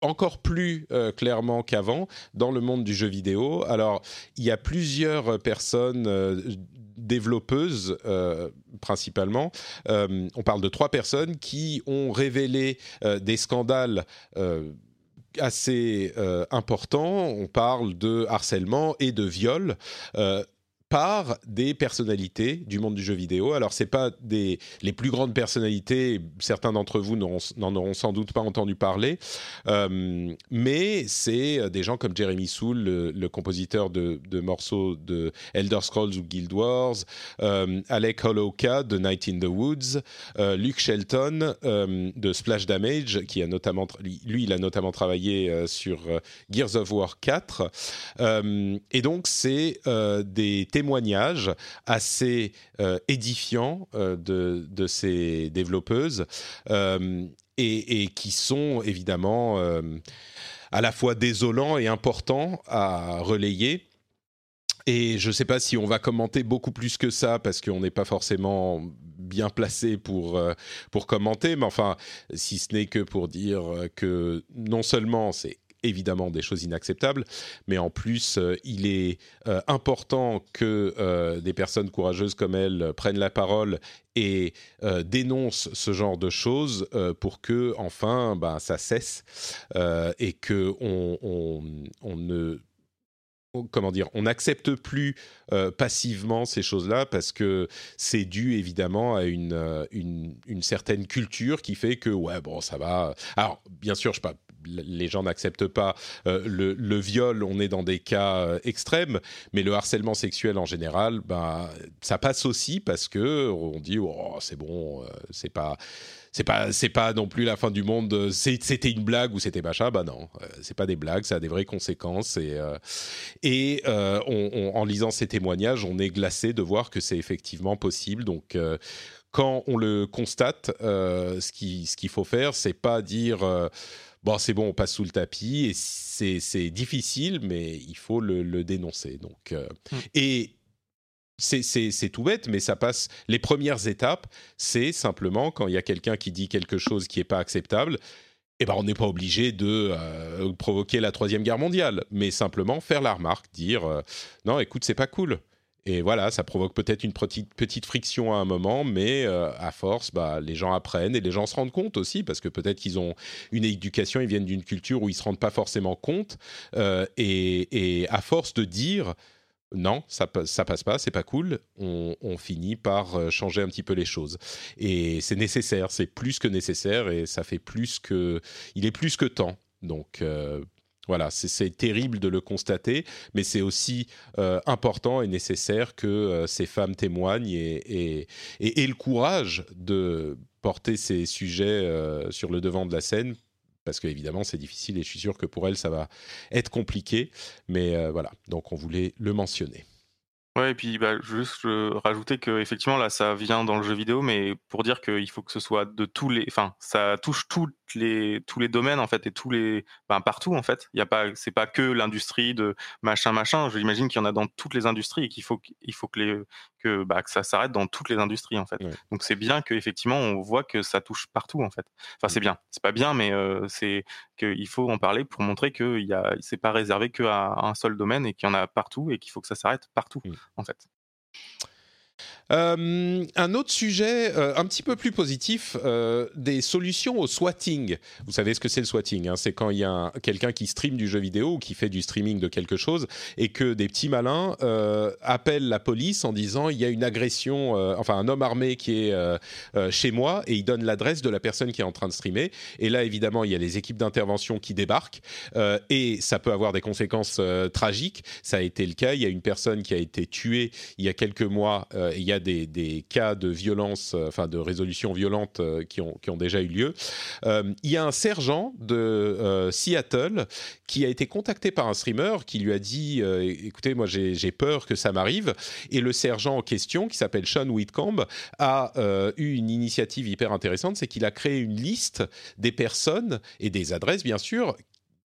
encore plus clairement qu'avant dans le monde du jeu vidéo. Alors, il y a plusieurs personnes développeuses euh, principalement. Euh, on parle de trois personnes qui ont révélé euh, des scandales assez importants. On parle de harcèlement et de viol par des personnalités du monde du jeu vidéo. Alors c'est pas des les plus grandes personnalités, certains d'entre vous n'en auront sans doute pas entendu parler, euh, mais c'est euh, des gens comme Jeremy Soule, le, compositeur de, morceaux de Elder Scrolls ou Guild Wars, euh, Alec Holowka de Night in the Woods, Luke Shelton de Splash Damage, qui a notamment lui il a notamment travaillé sur Gears of War 4, et donc c'est des témoignages assez euh, édifiants euh, de, ces développeuses euh, et, et, qui sont évidemment à la fois désolants et importants à relayer. Et je ne sais pas si on va commenter beaucoup plus que ça parce qu'on n'est pas forcément bien placé pour, pour commenter, mais enfin, si ce n'est que pour dire que non seulement c'est évidemment des choses inacceptables, mais en plus, euh, il est euh, important que euh, des personnes courageuses comme elle prennent la parole et dénoncent ce genre de choses pour que, enfin, ben, ça cesse et que on, ne comment dire, on n'accepte plus passivement ces choses-là parce que c'est dû évidemment à une, une, une, certaine culture qui fait que ouais bon ça va. Alors bien sûr je pas les gens n'acceptent pas euh, le, viol, on est dans des cas euh, extrêmes, mais le harcèlement sexuel en général, ben, ça passe aussi parce que on dit oh, c'est bon, euh, c'est pas c'est pas c'est pas non plus la fin du monde. C'était une blague ou c'était machin. Bah non, c'est pas des blagues, ça a des vraies conséquences. Et en lisant ces témoignages, on est glacé de voir que c'est effectivement possible. Donc quand on le constate, ce qui ce qu'il faut faire, c'est pas dire bon, c'est bon, on passe sous le tapis et c'est difficile, mais il faut le, dénoncer. Donc, euh, mm. et c'est tout bête, mais ça passe. Les premières étapes, c'est simplement quand il y a quelqu'un qui dit quelque chose qui n'est pas acceptable. Eh ben, on n'est pas obligé de euh, provoquer la troisième guerre mondiale, mais simplement faire la remarque, dire euh, non, écoute, c'est pas cool. Et voilà, ça provoque peut-être une petite, petite friction à un moment, mais euh, à force, bah, les gens apprennent et les gens se rendent compte aussi, parce que peut-être qu'ils ont une éducation, ils viennent d'une culture où ils ne se rendent pas forcément compte. Euh, et, à force de dire non, ça, ça passe pas, c'est pas cool, on, finit par euh, changer un petit peu les choses. Et c'est nécessaire, c'est plus que nécessaire, et ça fait plus que. Il est plus que temps. Donc Voilà, c'est terrible de le constater, mais c'est aussi euh, important et nécessaire que euh, ces femmes témoignent et, aient le courage de porter ces sujets euh, sur le devant de la scène, parce qu'évidemment c'est difficile et je suis sûr que pour elles ça va être compliqué, mais voilà, donc on voulait le mentionner. Ouais et puis, bah, juste, rajouter que effectivement là, ça vient dans le jeu vidéo, mais pour dire qu'il faut que ce soit de tous les enfin, ça touche toutes les tous les domaines en fait et tous les ben, partout en fait. Il y a pas c'est pas que l'industrie de machin, machin. J'imagine qu'il y en a dans toutes les industries et qu'il faut qu'il faut que les que, bah, que ça s'arrête dans toutes les industries en fait. Donc c'est bien qu'effectivement on voit que ça touche partout en fait. Enfin, c'est bien. C'est pas bien, mais euh, c'est qu'il faut en parler pour montrer que il y a c'est pas réservé qu'à un seul domaine et qu'il y en a partout et qu'il faut que ça s'arrête partout en fait. Euh, un autre sujet euh, un petit peu plus positif, euh, des solutions au swatting. Vous savez ce que c'est le swatting hein? C'est quand il y a quelqu'un qui stream du jeu vidéo ou qui fait du streaming de quelque chose et que des petits malins appellent la police en disant il y a une agression, enfin un homme armé qui est chez moi et il donne l'adresse de la personne qui est en train de streamer. Et là évidemment il y a les équipes d'intervention qui débarquent et ça peut avoir des conséquences tragiques. Ça a été le cas. Il y a une personne qui a été tuée il y a quelques mois. il y a des, cas de violence, euh, enfin de résolution violente euh, qui, ont, qui ont déjà eu lieu. Euh, il y a un sergent de Seattle qui a été contacté par un streamer qui lui a dit écoutez, moi j'ai peur que ça m'arrive. Et le sergent en question, qui s'appelle Sean Whitcomb, a eu une initiative hyper intéressante c'est qu'il a créé une liste des personnes et des adresses, bien sûr,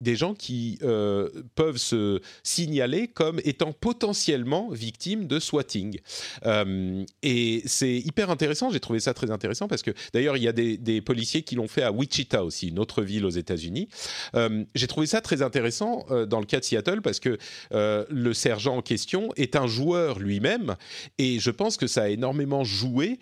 des gens qui euh, peuvent se signaler comme étant potentiellement victimes de swatting. Euh, et c'est hyper intéressant, j'ai trouvé ça très intéressant parce que d'ailleurs il y a des, policiers qui l'ont fait à Wichita aussi, une autre ville aux États-Unis. Euh, j'ai trouvé ça très intéressant dans le cas de Seattle parce que le sergent en question est un joueur lui-même et je pense que ça a énormément joué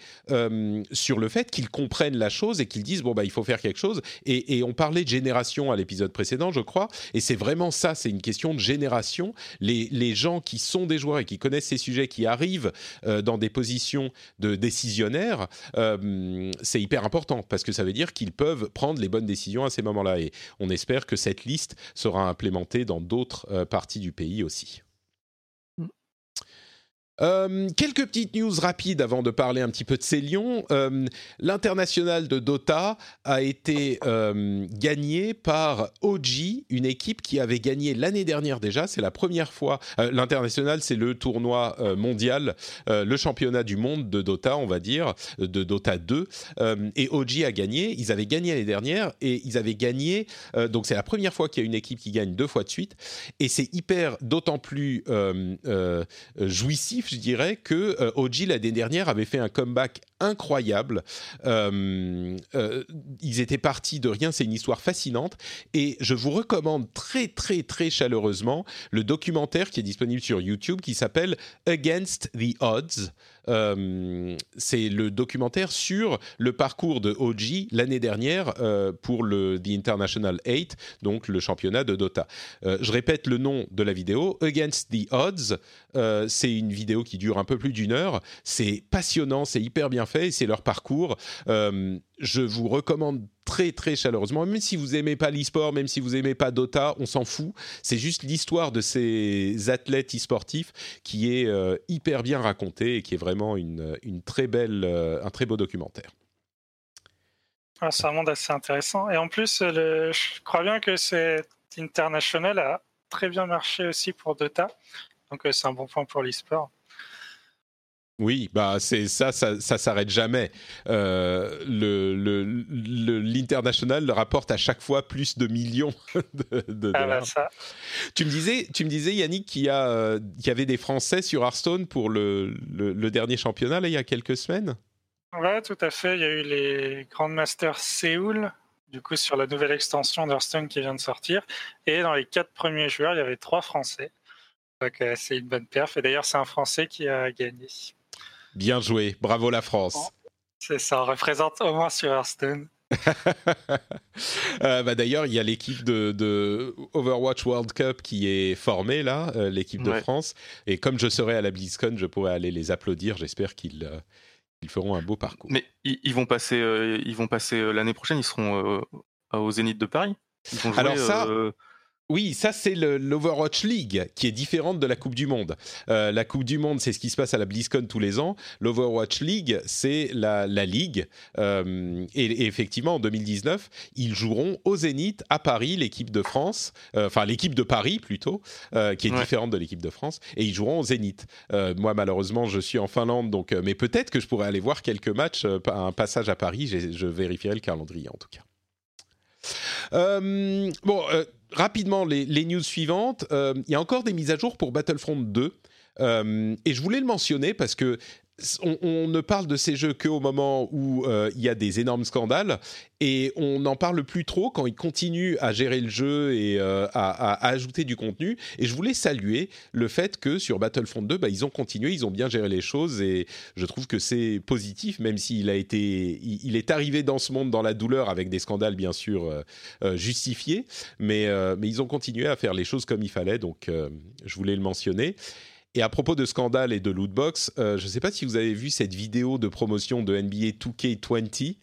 sur le fait qu'ils comprennent la chose et qu'ils disent bon bah il faut faire quelque chose. Et, et on parlait de génération à l'épisode précédent, je crois. Et c'est vraiment ça, c'est une question de génération. Les, les, gens qui sont des joueurs et qui connaissent ces sujets, qui arrivent euh, dans des positions de décisionnaires, euh, c'est hyper important parce que ça veut dire qu'ils peuvent prendre les bonnes décisions à ces moments-là. Et on espère que cette liste sera implémentée dans d'autres euh, parties du pays aussi. Euh, quelques petites news rapides avant de parler un petit peu de ces lions. Euh, l'international de Dota a été euh, gagné par OG, une équipe qui avait gagné l'année dernière déjà. C'est la première fois. L'international, c'est le tournoi mondial, le championnat du monde de Dota, on va dire, de Dota 2. et OG a gagné. Ils avaient gagné l'année dernière et ils avaient gagné. donc c'est la première fois qu'il y a une équipe qui gagne deux fois de suite. Et c'est hyper, d'autant plus jouissif je dirais que euh, OG l'année dernière avait fait un comeback incroyable. Euh, euh, ils étaient partis de rien, c'est une histoire fascinante. Et je vous recommande très très très chaleureusement le documentaire qui est disponible sur YouTube qui s'appelle Against the Odds. Euh, c'est le documentaire sur le parcours de OG l'année dernière pour le The International 8, donc le championnat de Dota. je répète le nom de la vidéo, Against the Odds. c'est une vidéo qui dure un peu plus d'une heure. C'est passionnant, c'est hyper bien fait, c'est leur parcours. Euh, je vous recommande très très chaleureusement, même si vous aimez pas l'e-sport, même si vous aimez pas Dota, on s'en fout. C'est juste l'histoire de ces athlètes e-sportifs qui est euh, hyper bien racontée et qui est vraiment une très belle, euh, un très beau documentaire. Ah, c'est un monde assez intéressant. Et en plus, je crois bien que cet international a très bien marché aussi pour Dota. Donc c'est un bon point pour l'e-sport. Oui, bah c'est ça, ça, ça s'arrête jamais. Euh, le, l'international rapporte à chaque fois plus de millions de, ah, bah, dollars. Tu me disais, tu me disais Yannick qu'il y euh, y avait des Français sur Hearthstone pour le, dernier championnat là il y a quelques semaines? Ouais, tout à fait. Il y a eu les Grandmasters Séoul, du coup sur la nouvelle extension d'Hearthstone qui vient de sortir, et dans les quatre premiers joueurs, il y avait trois Français. Donc euh, c'est une bonne perf. Et d'ailleurs, c'est un Français qui a gagné. Bien joué, bravo la France. C'est ça, on représente au moins sur Hearthstone. Euh, bah D'ailleurs, il y a l'équipe de, Overwatch World Cup qui est formée là, euh, l'équipe de France. Et comme je serai à la BlizzCon, je pourrais aller les applaudir. J'espère qu'ils euh, ils feront un beau parcours. Mais ils, vont passer, ils vont passer l'année prochaine. Ils seront au Zénith de Paris. Alors ça, Oui, ça c'est l'Overwatch League qui est différente de la Coupe du Monde. Euh, la Coupe du Monde, c'est ce qui se passe à la BlizzCon tous les ans. L'Overwatch League, c'est la, la ligue. Euh, et, et effectivement, en 2019, ils joueront au Zénith à Paris, l'équipe de France, euh, enfin l'équipe de Paris plutôt, qui est Ouais. différente de l'équipe de France, et ils joueront au Zénith. Moi, malheureusement, je suis en Finlande, donc, mais peut-être que je pourrais aller voir quelques matchs, un passage à Paris. Je vérifierai le calendrier en tout cas. Bon, rapidement, les, news suivantes. Euh, Il y a encore des mises à jour pour Battlefront 2. Euh, et je voulais le mentionner parce que on, ne parle de ces jeux qu'au moment où euh, il y a des énormes scandales et on n'en parle plus trop quand ils continuent à gérer le jeu et euh, à, ajouter du contenu. Et je voulais saluer le fait que sur Battlefront 2, bah, ils ont continué, ils ont bien géré les choses et je trouve que c'est positif, même s'il a été, il, est arrivé dans ce monde dans la douleur avec des scandales bien sûr euh, justifiés, mais, ils ont continué à faire les choses comme il fallait, donc je voulais le mentionner. Et à propos de scandale et de lootbox, euh, je ne sais pas si vous avez vu cette vidéo de promotion de NBA 2K20,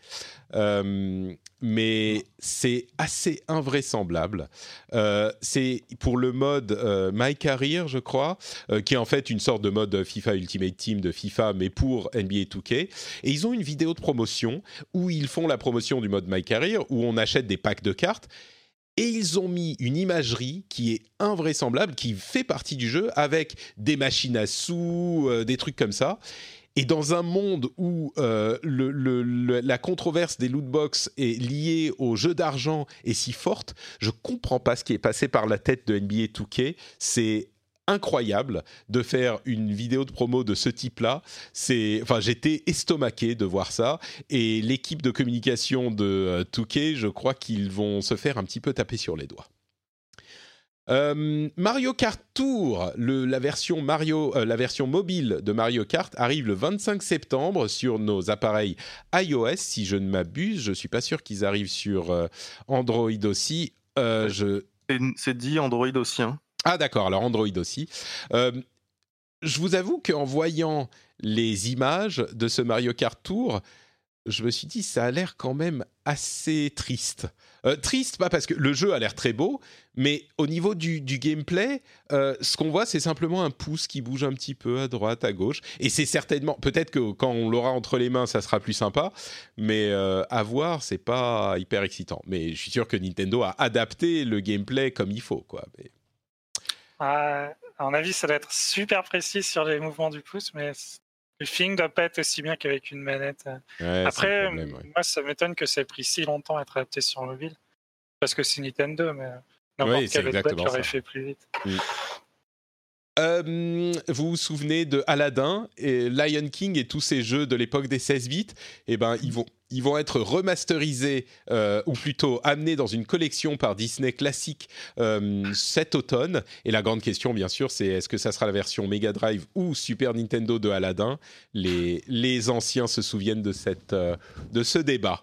euh, mais c'est assez invraisemblable. Euh, c'est pour le mode euh, My Career, je crois, qui est en fait une sorte de mode FIFA Ultimate Team de FIFA, mais pour NBA 2K. Et ils ont une vidéo de promotion où ils font la promotion du mode My Career, où on achète des packs de cartes. Et ils ont mis une imagerie qui est invraisemblable, qui fait partie du jeu, avec des machines à sous, euh, des trucs comme ça. Et dans un monde où euh, la controverse des lootbox est liée au jeu d'argent est si forte, je comprends pas ce qui est passé par la tête de NBA 2K. C'est incroyable de faire une vidéo de promo de ce type-là. C'est, enfin, j'étais estomaqué de voir ça. Et l'équipe de communication de euh, 2K, je crois qu'ils vont se faire un petit peu taper sur les doigts. Euh, Mario Kart Tour, la, version Mario, euh, la version mobile de Mario Kart arrive le 25 septembre sur nos appareils iOS, si je ne m'abuse. Je suis pas sûr qu'ils arrivent sur Android aussi. Je, C'est dit Android aussi. Hein. Ah d'accord, alors Android aussi. Euh, je vous avoue qu'en voyant les images de ce Mario Kart Tour, je me suis dit ça a l'air quand même assez triste. Euh, triste, pas parce que le jeu a l'air très beau, mais au niveau du, gameplay, euh, ce qu'on voit, c'est simplement un pouce qui bouge un petit peu à droite, à gauche. Et c'est certainement, peut-être que quand on l'aura entre les mains, ça sera plus sympa, mais à voir, c'est pas hyper excitant. Mais je suis sûr que Nintendo a adapté le gameplay comme il faut, quoi. À mon avis, ça doit être super précis sur les mouvements du pouce, mais le feeling doit pas être aussi bien qu'avec une manette. Ouais, c'est Après, le problème, ouais. moi, ça m'étonne que ça ait pris si longtemps à être adapté sur mobile. Parce que c'est Nintendo, mais n'importe Oui, quelle autre boîte l'aurait fait plus vite. Euh, vous vous souvenez de Aladdin et Lion King et tous ces jeux de l'époque des 16 bits Eh ben, ils vont, ils vont être remasterisés euh, ou plutôt amenés dans une collection par Disney classique euh, cet automne. Et la grande question, bien sûr, c'est est-ce que ça sera la version Mega Drive ou Super Nintendo de Aladdin? Les, les anciens se souviennent de, cette, euh, de ce débat.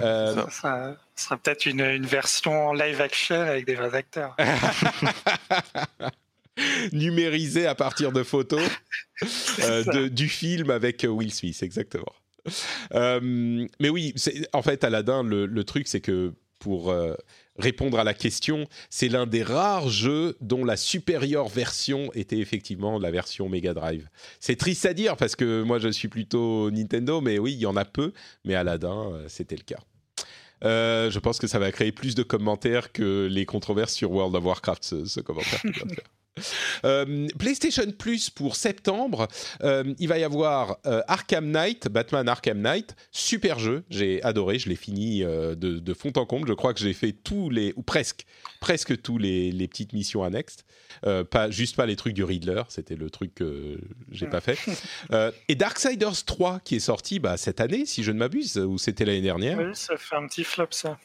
Euh, Ça, ça sera peut-être une, une version live action avec des vrais acteurs. numérisé à partir de photos euh, de- du film avec euh, Will Smith, exactement. Euh, mais oui, en fait, Aladdin, le, le truc, c'est que pour euh, répondre à la question, c'est l'un des rares jeux dont la supérieure version était effectivement la version Mega Drive. C'est triste à dire parce que moi, je suis plutôt Nintendo, mais oui, il y en a peu, mais Aladdin, c'était le cas. Euh, je pense que ça va créer plus de commentaires que les controverses sur World of Warcraft, ce, ce commentaire. Euh, PlayStation Plus pour septembre, euh, il va y avoir euh, Arkham Knight, Batman Arkham Knight, super jeu, j'ai adoré, je l'ai fini de, de fond en comble, je crois que j'ai fait tous les, ou presque, presque tous les, les petites missions annexes, pas, juste pas les trucs du Riddler, c'était le truc que j'ai pas fait. Et Darksiders 3 qui est sorti bah, cette année, si je ne m'abuse, ou c'était l'année dernière. Oui, ça fait un petit flop, ça.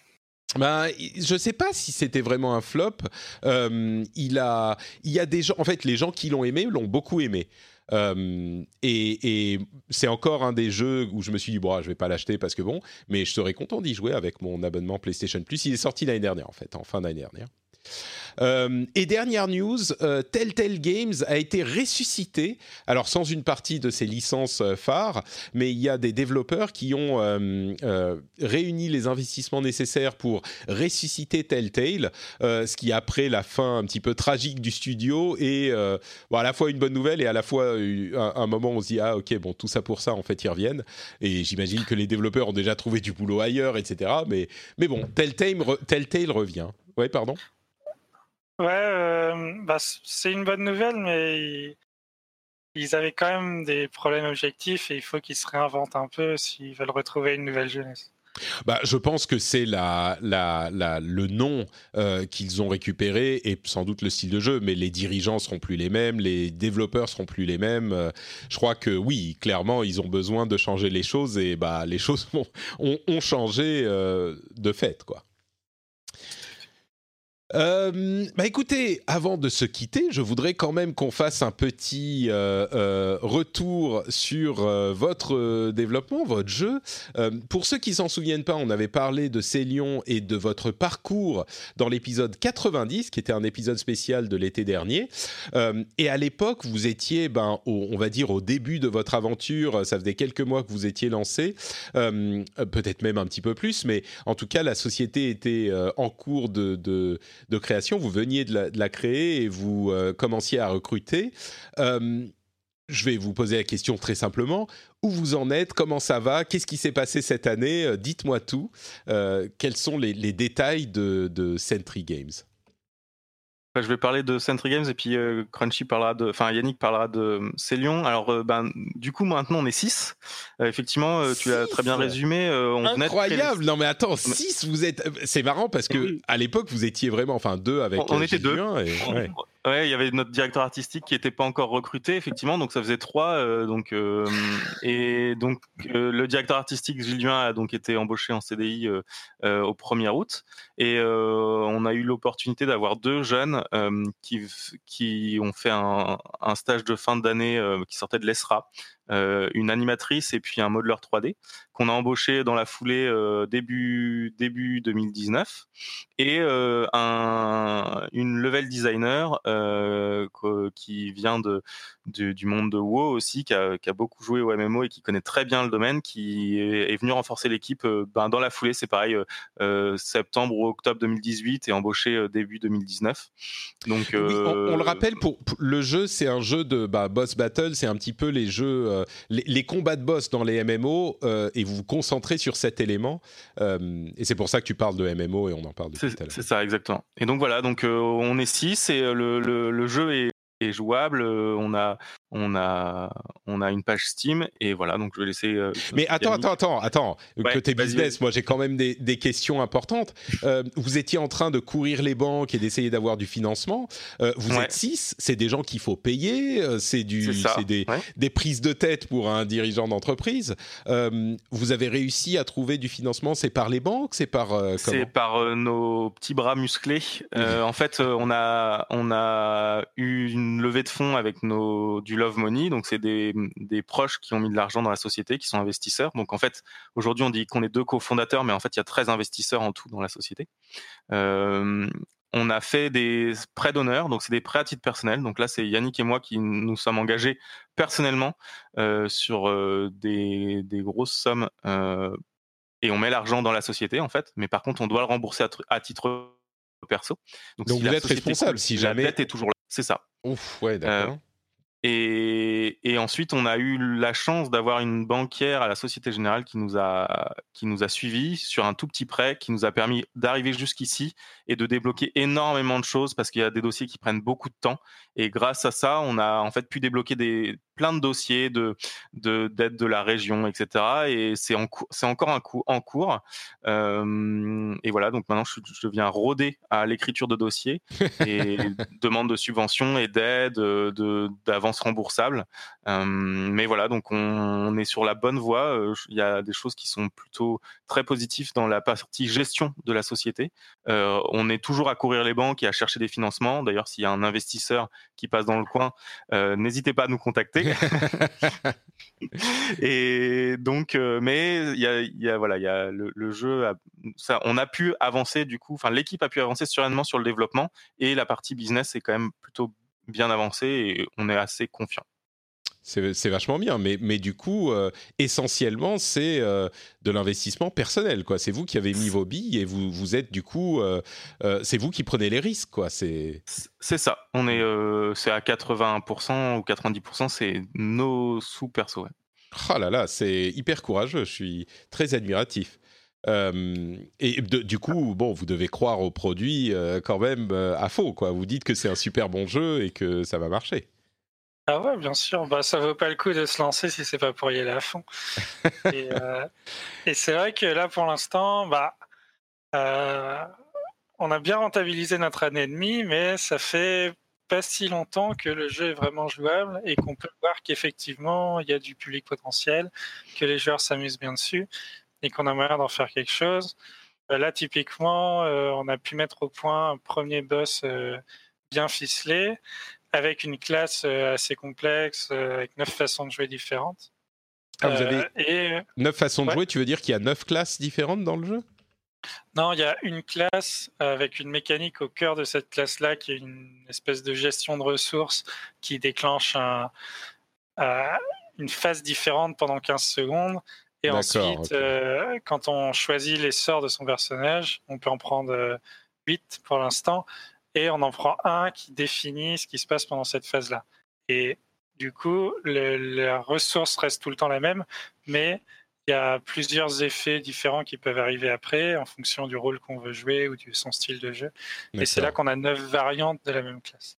Ben, je sais pas si c'était vraiment un flop. Euh, il a, il y a des gens, en fait, les gens qui l'ont aimé l'ont beaucoup aimé. Euh, et et c'est encore un des jeux où je me suis dit bon, ah, je vais pas l'acheter parce que bon, mais je serais content d'y jouer avec mon abonnement PlayStation Plus. Il est sorti l'année dernière en fait, en fin d'année dernière. Euh, et dernière news, euh, Telltale Games a été ressuscité, alors sans une partie de ses licences euh, phares, mais il y a des développeurs qui ont réuni les investissements nécessaires pour ressusciter Telltale, ce qui après la fin un petit peu tragique du studio est à la fois une bonne nouvelle et à la fois un, moment où on se dit ah ok bon tout ça pour ça en fait ils reviennent et j'imagine que les développeurs ont déjà trouvé du boulot ailleurs etc mais mais bon Telltale, Telltale revient. Oui pardon? Ouais, euh, bah, c'est une bonne nouvelle, mais ils, avaient quand même des problèmes objectifs et il faut qu'ils se réinventent un peu s'ils veulent retrouver une nouvelle jeunesse. Bah, je pense que c'est la, la, la, le nom euh, qu'ils ont récupéré et sans doute le style de jeu, mais les dirigeants seront plus les mêmes, les développeurs seront plus les mêmes. Euh, je crois que oui, clairement, ils ont besoin de changer les choses et bah, les choses ont, ont, ont changé de fait, quoi. Euh, bah écoutez, avant de se quitter, je voudrais quand même qu'on fasse un petit euh, euh, retour sur votre développement, votre jeu. pour ceux qui s'en souviennent pas, on avait parlé de Célion et de votre parcours dans l'épisode 90, qui était un épisode spécial de l'été dernier. et à l'époque, vous étiez, ben, on va dire, au début de votre aventure. Ça faisait quelques mois que vous étiez lancé, peut-être même un petit peu plus, mais en tout cas, la société était en cours de de création, vous veniez de la, créer et vous euh, commenciez à recruter. Euh, je vais vous poser la question très simplement. Où vous en êtes? Comment ça va? Qu'est-ce qui s'est passé cette année? Euh, Dites-moi tout. quels sont les, détails de, de Sentry Games? Je vais parler de Sentry Games et puis Crunchy parlera de, enfin Yannick parlera de Célion. Alors, ben, du coup, maintenant on est 6. effectivement, tu as très bien résumé. on Incroyable. Non mais attends, 6 vous êtes. C'est marrant parce que à l'époque vous étiez vraiment, enfin deux avec. On, était deux. Ouais, il y avait notre directeur artistique qui n'était pas encore recruté, effectivement, donc ça faisait trois. Euh, donc, euh, et donc, euh, le directeur artistique Gilles a donc été embauché en CDI au 1er août. Et on a eu l'opportunité d'avoir deux jeunes qui, ont fait un, un stage de fin d'année qui sortait de l'ESRA, une animatrice et puis un modeler 3D qu'on a embauché dans la foulée euh, début début 2019 et euh, un une level designer qui vient de, du monde de WoW aussi qui a, qui a, beaucoup joué au MMO et qui connaît très bien le domaine qui est, venu renforcer l'équipe ben, dans la foulée. C'est pareil septembre ou octobre 2018 et embauché début 2019 donc on, le rappelle pour, le jeu c'est un jeu de bah, boss battle. C'est un petit peu les jeux euh, les, combats de boss dans les MMO euh, et vous vous concentrez sur cet élément. Euh, et c'est pour ça que tu parles de MMO et on en parle tout à l'heure. C'est ça, exactement. Et donc voilà, donc on est 6 et le, le, jeu est, est jouable. On a on a, on a une page Steam et voilà, donc je vais laisser. Euh, Mais attends, attends, attends, attends, côté business, moi j'ai quand même des, des questions importantes. Euh, vous étiez en train de courir les banques et d'essayer d'avoir du financement. Euh, vous êtes six, c'est des gens qu'il faut payer, c'est du, c'est des, des, prises de tête pour un dirigeant d'entreprise. vous avez réussi à trouver du financement, c'est par les banques, c'est par C'est par nos petits bras musclés. en fait, on a, on a eu une levée de fonds avec nos du love money, donc c'est des, proches qui ont mis de l'argent dans la société, qui sont investisseurs. Donc en fait, aujourd'hui on dit qu'on est deux cofondateurs, mais en fait il y a 13 investisseurs en tout dans la société. Euh, on a fait des prêts d'honneur, donc c'est des prêts à titre personnel. Donc là, c'est Yannick et moi qui nous sommes engagés personnellement euh, sur euh, des, grosses sommes et on met l'argent dans la société en fait. Mais par contre, on doit le rembourser à, titre perso. Donc, vous êtes responsable si jamais. La dette est toujours là. C'est ça. Ouf, ouais, d'accord. Et, et, ensuite, on a eu la chance d'avoir une banquière à la Société Générale qui nous a qui nous a suivis sur un tout petit prêt, qui nous a permis d'arriver jusqu'ici et de débloquer énormément de choses parce qu'il y a des dossiers qui prennent beaucoup de temps. Et grâce à ça, on a en fait pu débloquer des plein de dossiers de d'aide de, la région, etc. Et c'est c'est encore un coup en cours. Euh, et voilà, donc maintenant je, je viens rôder à l'écriture de dossiers et demande de subventions et d'aide, de d'avances remboursables. Euh, mais voilà, donc on, est sur la bonne voie. Euh, il y a des choses qui sont plutôt très positives dans la partie gestion de la société. on est toujours à courir les banques et à chercher des financements. D'ailleurs, s'il y a un investisseur qui passe dans le coin, n'hésitez pas à nous contacter. et donc, euh, mais il y a, voilà, le, jeu, ça, on a pu avancer du coup, l'équipe a pu avancer sereinement sur le développement et la partie business est quand même plutôt bien avancée et on est assez confiant. C'est vachement bien, mais, mais du coup, euh, essentiellement, c'est euh, de l'investissement personnel. quoi. C'est vous qui avez mis vos billes et vous, vous êtes du coup, euh, c'est vous qui prenez les risques. quoi. C'est C'est ça. On est, c'est à 80% ou 90%, c'est nos sous perso. ouais. Oh là là, c'est hyper courageux. Je suis très admiratif. Euh, et de- du coup, bon, vous devez croire au produit euh, quand même euh, à faux. quoi. Vous dites que c'est un super bon jeu et que ça va marcher. Ah ouais, bien sûr. Bah, ça vaut pas le coup de se lancer si c'est pas pour y aller à fond. et euh, et c'est vrai que là, pour l'instant, bah, euh, on a bien rentabilisé notre année et demie, mais ça fait pas si longtemps que le jeu est vraiment jouable et qu'on peut voir qu'effectivement, il y a du public potentiel, que les joueurs s'amusent bien dessus et qu'on a moyen d'en faire quelque chose. Euh, Là, typiquement, euh, on a pu mettre au point un premier boss bien ficelé avec une classe euh, assez complexe, euh, avec neuf façons de jouer différentes. Ah, vous Euh, avez et neuf façons de jouer. Tu veux dire qu'il y a neuf classes différentes dans le jeu? Non, il y a une classe avec une mécanique au cœur de cette classe-là qui est une espèce de gestion de ressources qui déclenche un- euh, une phase différente pendant 15 secondes. Et ensuite, euh, quand on choisit les sorts de son personnage, on peut en prendre euh, 8 pour l'instant, et on en prend un qui définit ce qui se passe pendant cette phase-là. Et du coup, le- la ressource reste tout le temps la même, mais il y a plusieurs effets différents qui peuvent arriver après en fonction du rôle qu'on veut jouer ou de son style de jeu. Et c'est là qu'on a neuf variantes de la même classe.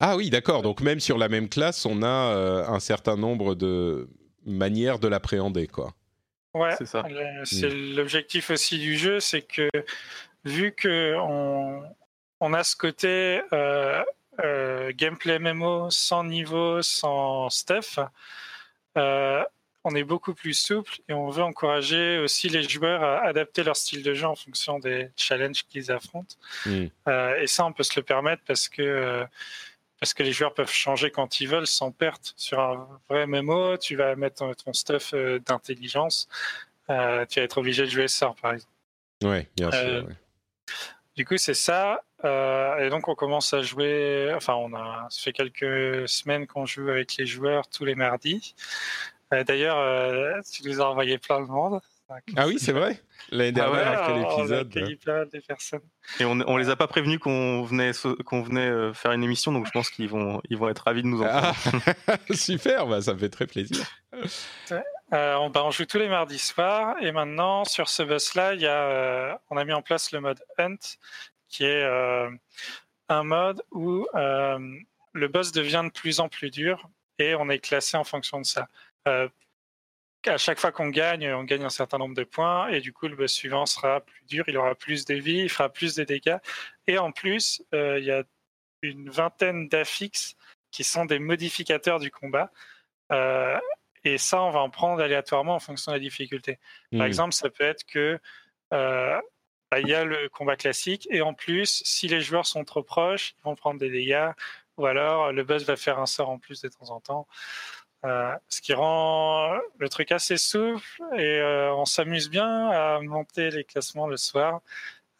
Ah oui, d'accord. Donc même sur la même classe, on a euh, un certain nombre de manières de l'appréhender, quoi. Ouais, C'est ça. c'est l'objectif aussi du jeu, c'est que vu que on, on a ce côté euh, euh, gameplay MMO sans niveau, sans stuff, euh, on est beaucoup plus souple et on veut encourager aussi les joueurs à adapter leur style de jeu en fonction des challenges qu'ils affrontent. Mm. Euh, et ça, on peut se le permettre parce que parce que les joueurs peuvent changer quand ils veulent sans perte. Sur un vrai MMO, tu vas mettre ton, stuff d'intelligence, euh, tu vas être obligé de jouer sort, par exemple. Ouais, bien sûr. Euh, ouais. Du coup, c'est ça. Euh, et donc, on commence à jouer. Enfin, on a. Ça fait quelques semaines qu'on joue avec les joueurs tous les mardis. Euh, D'ailleurs, euh, tu nous as envoyé plein de monde. Ah oui, c'est vrai. L'année Ah ouais, dernière, quel on a épisode accueilli plein de personnes. Et on, on les a pas prévenus qu'on venait, qu'on venait euh, faire une émission, donc je pense qu'ils vont, ils vont être ravis de nous entendre. Ah, super, bah, ça me fait très plaisir. Euh, on, bah, on joue tous les mardis soirs et maintenant sur ce boss-là, il y a, euh, on a mis en place le mode Hunt, qui est euh, un mode où euh, le boss devient de plus en plus dur et on est classé en fonction de ça. À chaque fois qu'on gagne, on gagne un certain nombre de points et du coup le boss suivant sera plus dur, il aura plus de vie, il fera plus de dégâts et en plus euh, il y a une vingtaine d'affixes qui sont des modificateurs du combat. Euh, et ça, on va en prendre aléatoirement en fonction de la difficulté. Par Hmm. exemple, ça peut être que euh, bah, il y a le combat classique et en plus, si les joueurs sont trop proches, ils vont prendre des dégâts ou alors le boss va faire un sort en plus de temps en temps. Euh, ce qui rend le truc assez souple et euh, on s'amuse bien à monter les classements le soir.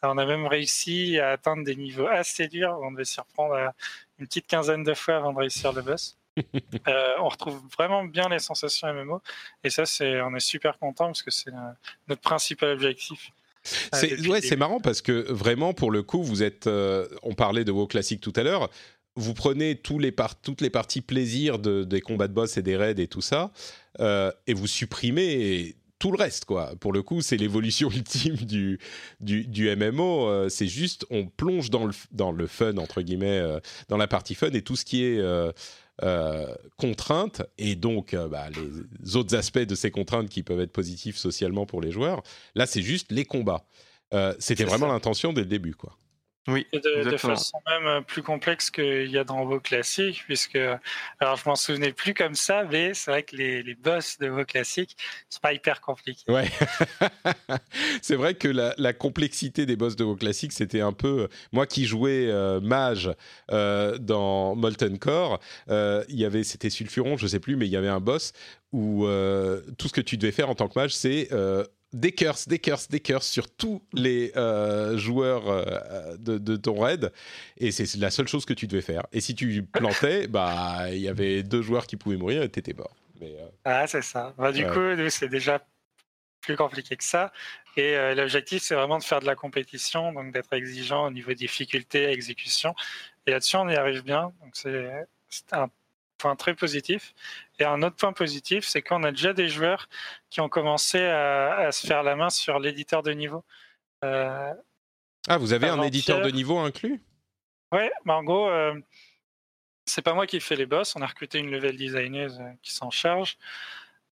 On a même réussi à atteindre des niveaux assez durs. On devait s'y reprendre à une petite quinzaine de fois avant de réussir le boss. Euh, on retrouve vraiment bien les sensations MMO et ça, c'est, on est super content parce que c'est euh, notre principal objectif. C'est ouais, c'est marrant parce que vraiment pour le coup, vous êtes. euh, on parlait de WoW classique tout à l'heure. Vous prenez tous les par- toutes les parties plaisir de, des combats de boss et des raids et tout ça, euh, et vous supprimez tout le reste, quoi. Pour le coup, c'est l'évolution ultime du, du, du MMO. euh, c'est juste, on plonge dans le, dans le fun, entre guillemets, euh, dans la partie fun et tout ce qui est contrainte, et donc bah, les autres aspects de ces contraintes qui peuvent être positifs socialement pour les joueurs. Là, c'est juste les combats. C'était vraiment l'intention dès le début, quoi. Oui, de, façon même euh, plus complexe qu'il y a dans WoW classique, puisque, alors je m'en souvenais plus comme ça, mais c'est vrai que les, les boss de WoW classique, c'est pas hyper compliqué. Ouais, c'est vrai que la, la complexité des boss de WoW classique, c'était un peu moi qui jouais euh, mage euh, dans Molten Core. euh, Il y avait, c'était Sulfuron, je sais plus, mais il y avait un boss où euh, tout ce que tu devais faire en tant que mage, c'est euh, des curses, des curses, des curses sur tous les euh, joueurs euh, de, de ton raid, et c'est la seule chose que tu devais faire. Et si tu plantais, bah il y avait deux joueurs qui pouvaient mourir et t'étais mort. Mais, euh, Ah, c'est ça. Bah, du coup, c'est déjà plus compliqué que ça. Et l'objectif, c'est vraiment de faire de la compétition, donc d'être exigeant au niveau difficulté, exécution. Et là-dessus, on y arrive bien. Donc, c'est un point très positif. Et un autre point positif, c'est qu'on a déjà des joueurs qui ont commencé à, à se faire la main sur l'éditeur de niveau. Euh, Ah, vous avez un éditeur de niveau inclus? Ouais, bah en gros, euh, c'est pas moi qui fais les boss. On a recruté une level designer euh, qui s'en charge.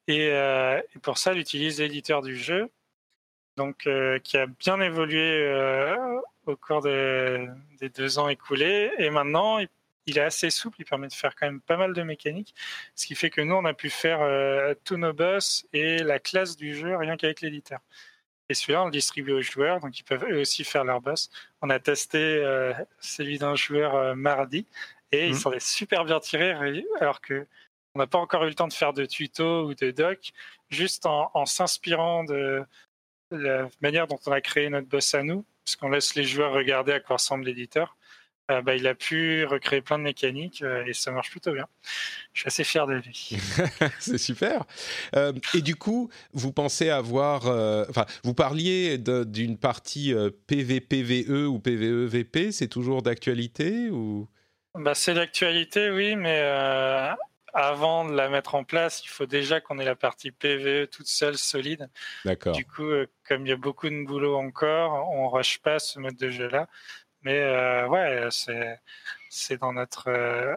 Et, euh, et pour ça, elle utilise l'éditeur du jeu, donc qui a bien évolué au cours de- des deux ans écoulés. Et maintenant, il, il est assez souple. Il permet de faire quand même pas mal de mécaniques, ce qui fait que nous, on a pu faire euh, tous nos boss et la classe du jeu rien qu'avec l'éditeur. Et celui-là, on le distribue aux joueurs, donc ils peuvent eux aussi faire leur boss. On a testé euh, celui d'un joueur euh, mardi et ils Mhm. s'en est super bien tirés, ré- alors que on n'a pas encore eu le temps de faire de tuto ou de doc, juste en, en s'inspirant de la manière dont on a créé notre boss à nous, puisqu'on laisse les joueurs regarder à quoi ressemble l'éditeur. Euh, bah, il a pu recréer plein de mécaniques euh, et ça marche plutôt bien. Je suis assez fier de lui. c'est super. Euh, et du coup, vous pensez avoir, enfin, vous parliez d'une partie PVPVE E ou PVEVP, c'est toujours d'actualité ou? Bah, c'est l'actualité, oui, mais avant de la mettre en place, il faut déjà qu'on ait la partie PVE toute seule, solide. D'accord. Du coup, comme il y a beaucoup de boulot encore, on rush pas ce mode de jeu-là. Mais euh, ouais, c'est c'est dans notre euh,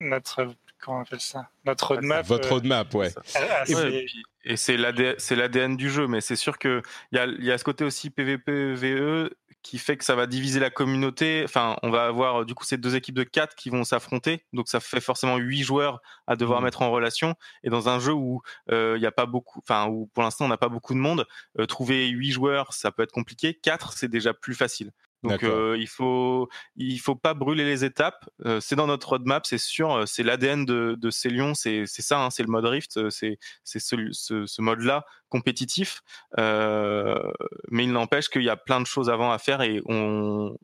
notre comment on appelle ça? Notre roadmap. Votre euh, roadmap, ouais. assez- Ouais, et c'est l'ADN, c'est l'ADN du jeu, mais c'est sûr que il y a, il y a ce côté aussi PVP-VE qui fait que ça va diviser la communauté. Enfin, on va avoir du coup ces deux équipes de quatre qui vont s'affronter, donc ça fait forcément huit joueurs à devoir Mhm. mettre en relation. Et dans un jeu où euh, il y a pas beaucoup, enfin où pour l'instant on n'a pas beaucoup de monde, euh, trouver huit joueurs ça peut être compliqué. Quatre c'est déjà plus facile. Donc euh, il faut il faut pas brûler les étapes. Euh, c'est dans notre roadmap, c'est sûr. euh, C'est l'ADN de, de Célion, c'est c'est ça, hein, c'est le mode Rift, c'est c'est ce, ce, ce mode-là compétitif. Euh, mais il n'empêche qu'il y a plein de choses avant à faire et on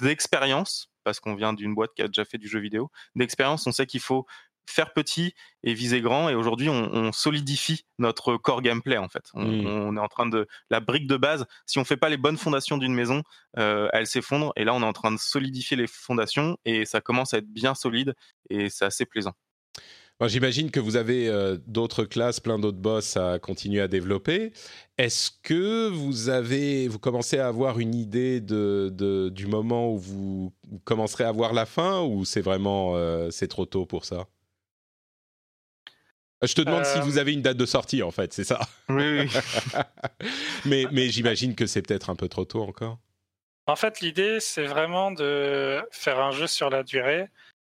d'expérience, parce qu'on vient d'une boîte qui a déjà fait du jeu vidéo, d'expérience, on sait qu'il faut faire petit et viser grand. Et aujourd'hui, on, on solidifie notre core gameplay en fait. On, Mm. on est en train de la brique de base. Si on fait pas les bonnes fondations d'une maison, euh, elle s'effondre. Et là, on est en train de solidifier les fondations et ça commence à être bien solide et c'est assez plaisant. Bon, J'imagine que vous avez euh, d'autres classes, plein d'autres boss à continuer à développer. Est-ce que vous avez, vous commencez à avoir une idée de, de- du moment où vous, vous commencerez à voir la fin ou c'est vraiment euh, c'est trop tôt pour ça? Je te demande si Euh, vous avez une date de sortie en fait, c'est ça. Oui, oui. mais mais j'imagine que c'est peut-être un peu trop tôt encore. En fait, l'idée, c'est vraiment de faire un jeu sur la durée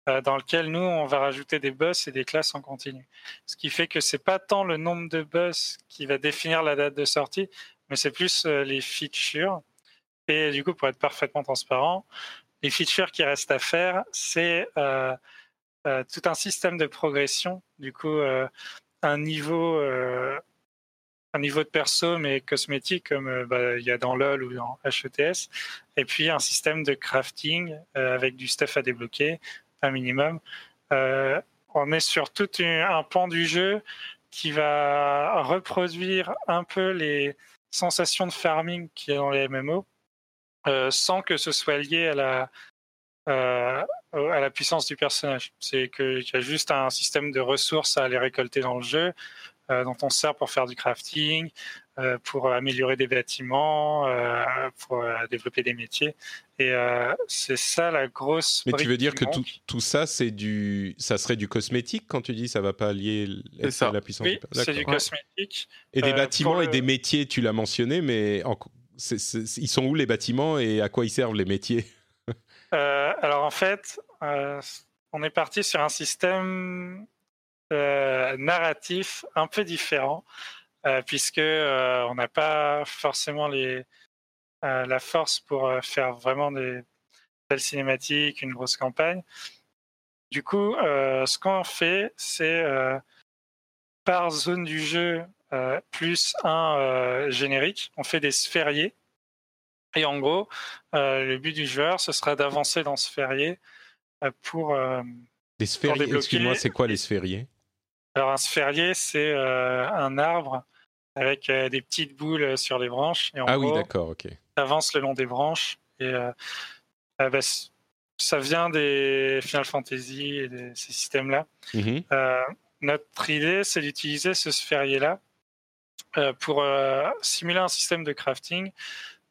euh, dans lequel nous, on va rajouter des boss et des classes en continu. Ce qui fait que c'est pas tant le nombre de boss qui va définir la date de sortie, mais c'est plus euh, les features. Et du coup, pour être parfaitement transparent, les features qui restent à faire, c'est tout un système de progression. Du coup, euh, un niveau euh, un niveau de perso mais cosmétique comme euh, bah, il y a dans LoL ou dans HETS, et puis un système de crafting euh, avec du stuff à débloquer, un minimum. Euh, on est sur tout un, pan du jeu qui va reproduire un peu les sensations de farming qu'il y a dans les MMO, euh, sans que ce soit lié à la euh, à la puissance du personnage. C'est qu'il y a juste un système de ressources à aller récolter dans le jeu, euh, dont on se sert pour faire du crafting, euh, pour améliorer des bâtiments, euh, pour euh, développer des métiers. Et euh, c'est ça la grosse. Mais tu veux dire que tout, ça c'est du ça serait du cosmétique quand tu dis ça va pas lier ça. la puissance Oui, du c'est du cosmétique. Et des Euh, bâtiments et le- des métiers, tu l'as mentionné, mais en- C'est- c'est- Ils sont où les bâtiments et à quoi ils servent les métiers? Alors en fait, euh, on est parti sur un système euh, narratif un peu différent, euh, puisque euh, on n'a pas forcément euh, la force pour euh, faire vraiment des belles cinématiques, une grosse campagne. Du coup, euh, ce qu'on fait, c'est euh, par zone du jeu euh, plus un euh, générique, on fait des sphériés. Et en gros, euh, le but du joueur, ce sera d'avancer dans ce sphérié euh, pour. euh, Les sphériés, excuse-moi, c'est quoi les sphériés alors un sphérié, c'est un arbre avec des petites boules sur les branches. Et en Ah oui, gros, d'accord, ok. avance le long des branches. Et euh, euh, bah, ça vient des Final Fantasy et de ces systèmes-là. Mhm. Euh, notre idée, c'est d'utiliser ce sphérié-là pour simuler un système de crafting,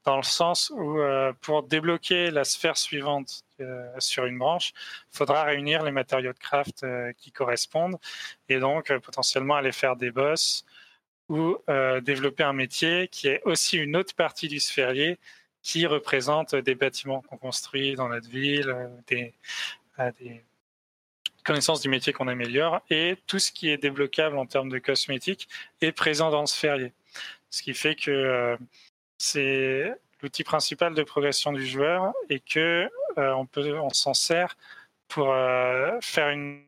dans le sens où euh, pour débloquer la sphère suivante euh, sur une branche, il faudra réunir les matériaux de craft euh, qui correspondent, et donc euh, potentiellement aller faire des boss ou euh, développer un métier qui est aussi une autre partie du sphérié qui représente des bâtiments qu'on construit dans notre ville, euh, des, des connaissances du métier qu'on améliore, et tout ce qui est débloquable en termes de cosmétiques est présent dans le sphérié. Ce qui fait que c'est l'outil principal de progression du joueur et que euh, on peut, on s'en sert pour euh, faire une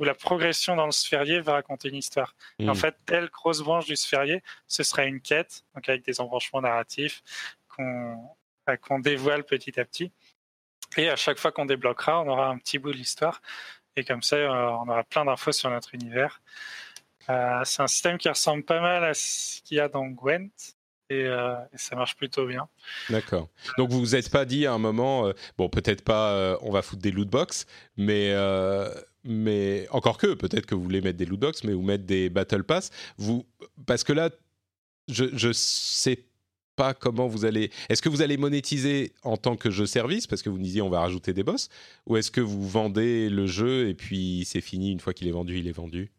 où la progression dans le sphérié va raconter une histoire. En fait, telle grosse branche du sphérié, ce serait une quête, donc avec des embranchements narratifs qu'on euh, qu'on dévoile petit à petit. Et à chaque fois qu'on débloquera, on aura un petit bout de l'histoire. Et comme ça, euh, on aura plein d'infos sur notre univers. Euh, c'est un système qui ressemble pas mal à ce qu'il y a dans Gwent. Et, euh, et ça marche plutôt bien. D'accord. Donc vous vous êtes pas dit à un moment, euh, bon peut-être pas, euh, on va foutre des loot box, mais euh, mais encore que peut-être que vous voulez mettre des loot box, mais vous mettre des battle pass. Vous parce que là, je je sais pas comment vous allez. Est-ce que vous allez monétiser en tant que jeu service parce que vous me disiez on va rajouter des boss, ou est-ce que vous vendez le jeu et puis c'est fini une fois qu'il est vendu, il est vendu?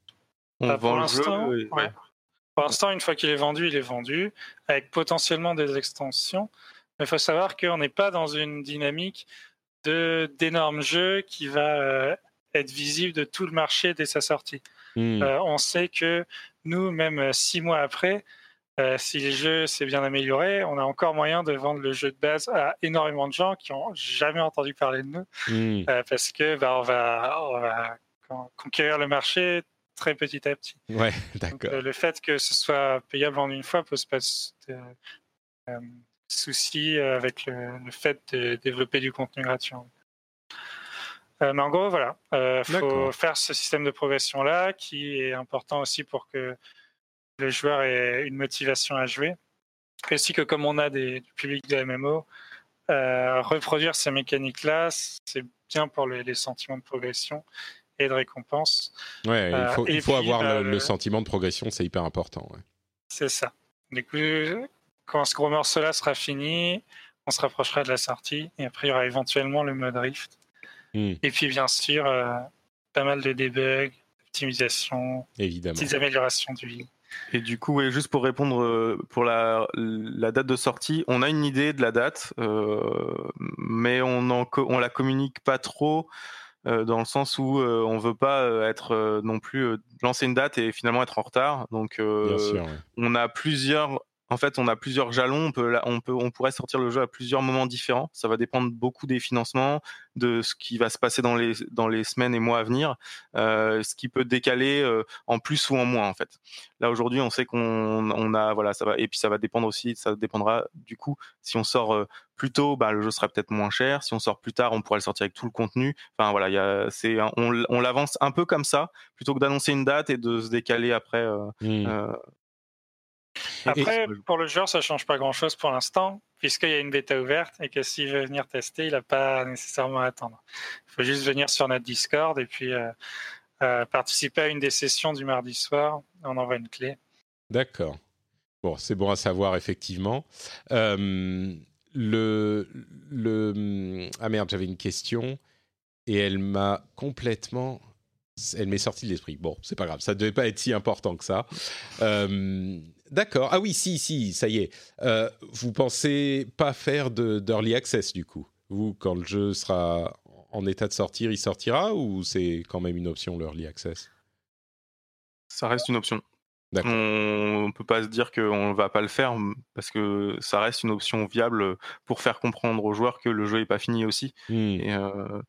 On Bah, pour vend le l'instant, jeu. ouais. Pour l'instant, une fois qu'il est vendu, il est vendu, avec potentiellement des extensions. Mais il faut savoir qu'on n'est pas dans une dynamique de d'énormes jeux qui va euh, être visible de tout le marché dès sa sortie. Hmm. Euh, on sait que nous, même euh, six mois après, euh, si le jeu s'est bien amélioré, on a encore moyen de vendre le jeu de base à énormément de gens qui ont jamais entendu parler de nous, Hmm. euh, parce que bah, on va, on va con- conquérir le marché très petit à petit. Ouais, d'accord. euh, le fait que ce soit payable en une fois pose pas de euh, souci euh, avec le, le fait de développer du contenu gratuit. Euh, mais en gros, voilà, euh, faut faire ce système de progression là qui est important aussi pour que le joueur ait une motivation à jouer. Et aussi que comme on a des du public de MMO, euh, reproduire ces mécaniques là, c'est bien pour les, les sentiments de progression et de récompense. Ouais, il euh, faut, il et faut puis, avoir bah, le, sentiment de progression, c'est hyper important. ouais. C'est ça. Du coup, quand ce gros morceau-là sera fini, on se rapprochera de la sortie. Et après, il y aura éventuellement le mode Rift. Hmm. Et puis, bien sûr, euh, pas mal de debug, optimisation, Évidemment. petites améliorations du vie. Et du coup, ouais, juste pour répondre euh, pour la, la date de sortie, on a une idée de la date, euh, mais on en, co- on la communique pas trop euh, dans le sens où euh, on veut pas euh, être euh, non plus euh, lancer une date et finalement être en retard. Donc, euh, Bien sûr. ouais. on a plusieurs en fait on a plusieurs jalons on peut on peut on pourrait sortir le jeu à plusieurs moments différents. Ça va dépendre beaucoup des financements de ce qui va se passer dans les dans les semaines et mois à venir euh, ce qui peut décaler euh, en plus ou en moins en fait. Là aujourd'hui on sait qu'on on a voilà ça va et puis ça va dépendre aussi ça dépendra du coup si on sort euh, plus tôt bah, le jeu sera peut-être moins cher. Si on sort plus tard on pourra le sortir avec tout le contenu. Enfin voilà il y a c'est on, on l'avance un peu comme ça plutôt que d'annoncer une date et de se décaler après euh, Après, pour le joueur, ça change pas grand-chose pour l'instant, puisqu'il y a une bêta ouverte et que s'il veut venir tester, il n'a pas nécessairement à attendre. Il faut juste venir sur notre Discord et puis euh, euh, participer à une des sessions du mardi soir. On envoie une clé. D'accord. Bon, c'est bon à savoir, effectivement. Euh, le, le... Ah merde, j'avais une question et elle m'a complètement elle m'est sortie de l'esprit. Bon, c'est pas grave, ça devait pas être si important que ça. Euh, D'accord. Ah oui, si, si, ça y est. Euh, vous pensez pas faire d'early access du coup? Vous, quand le jeu sera en état de sortir, il sortira ou c'est quand même une option l'early access? Ça reste une option. On ne peut pas se dire qu'on ne va pas le faire parce que ça reste une option viable pour faire comprendre aux joueurs que le jeu n'est pas fini aussi. Hmm. Euh,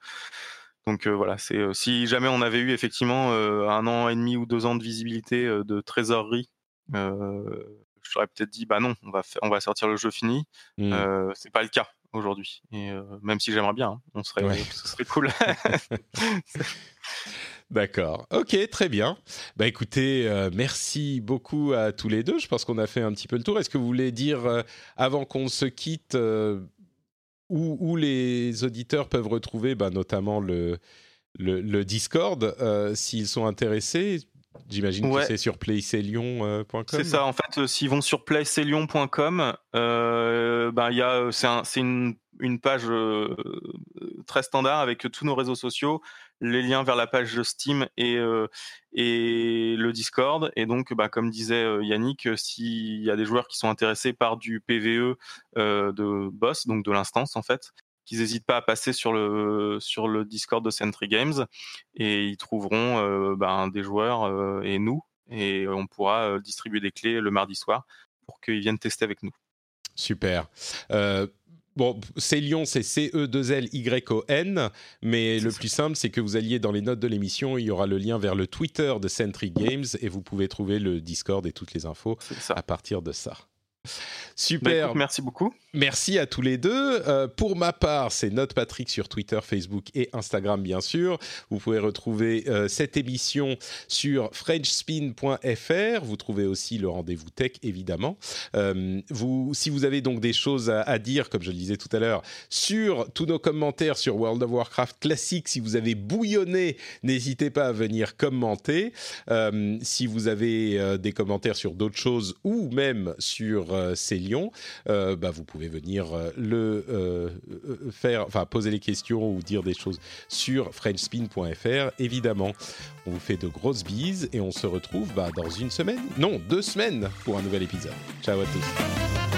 donc euh, voilà, c'est si jamais on avait eu effectivement un an et demi ou deux ans de visibilité de trésorerie, je t'aurais peut-être dit bah non, on va on va sortir le jeu fini. Hmm. c'est pas le cas aujourd'hui. Et même si j'aimerais bien, hein, on serait, ce serait cool. D'accord. Ok, très bien. Bah écoutez, euh, merci beaucoup à tous les deux. Je pense qu'on a fait un petit peu le tour. Est-ce que vous voulez dire, euh, avant qu'on se quitte, euh, où, les auditeurs peuvent retrouver bah, notamment le, le, Discord, s'ils sont intéressés? J'imagine que c'est sur playcelion.com. C'est ça, en fait, s'ils vont sur playcelion.com, bah, y a, c'est, une, une, page très standard avec tous nos réseaux sociaux, les liens vers la page Steam et, euh, et le Discord. Et donc, bah, comme disait euh, Yannick, euh, s'il y a des joueurs qui sont intéressés par du PVE de boss, donc de l'instance en fait, qu'ils n'hésitent pas à passer sur le, sur le Discord de Sentry Games et ils trouveront bah, des joueurs et nous et on pourra distribuer des clés le mardi soir pour qu'ils viennent tester avec nous. Super. Bon, Célion, c'est C-E-2-L-Y-O-N, mais le plus simple, c'est que vous alliez dans les notes de l'émission, il y aura le lien vers le Twitter de Centric Games et vous pouvez trouver le Discord et toutes les infos à partir de ça. Super. Bah, merci beaucoup. Merci à tous les deux. Euh, pour ma part, c'est Note Patrick sur Twitter, Facebook et Instagram, bien sûr. Vous pouvez retrouver euh, cette émission sur FrenchSpin.fr. Vous trouvez aussi le rendez-vous tech, évidemment. Euh, vous, si vous avez donc des choses à, dire, comme je le disais tout à l'heure, sur tous nos commentaires sur World of Warcraft classique, si vous avez bouillonné, n'hésitez pas à venir commenter. si vous avez des commentaires sur d'autres choses ou même sur ces lions, euh, bah, vous pouvez venir euh, le faire, enfin poser les questions ou dire des choses sur frenchspin.fr. Évidemment, on vous fait de grosses bises et on se retrouve bah, dans une semaine, non, deux semaines pour un nouvel épisode. Ciao à tous.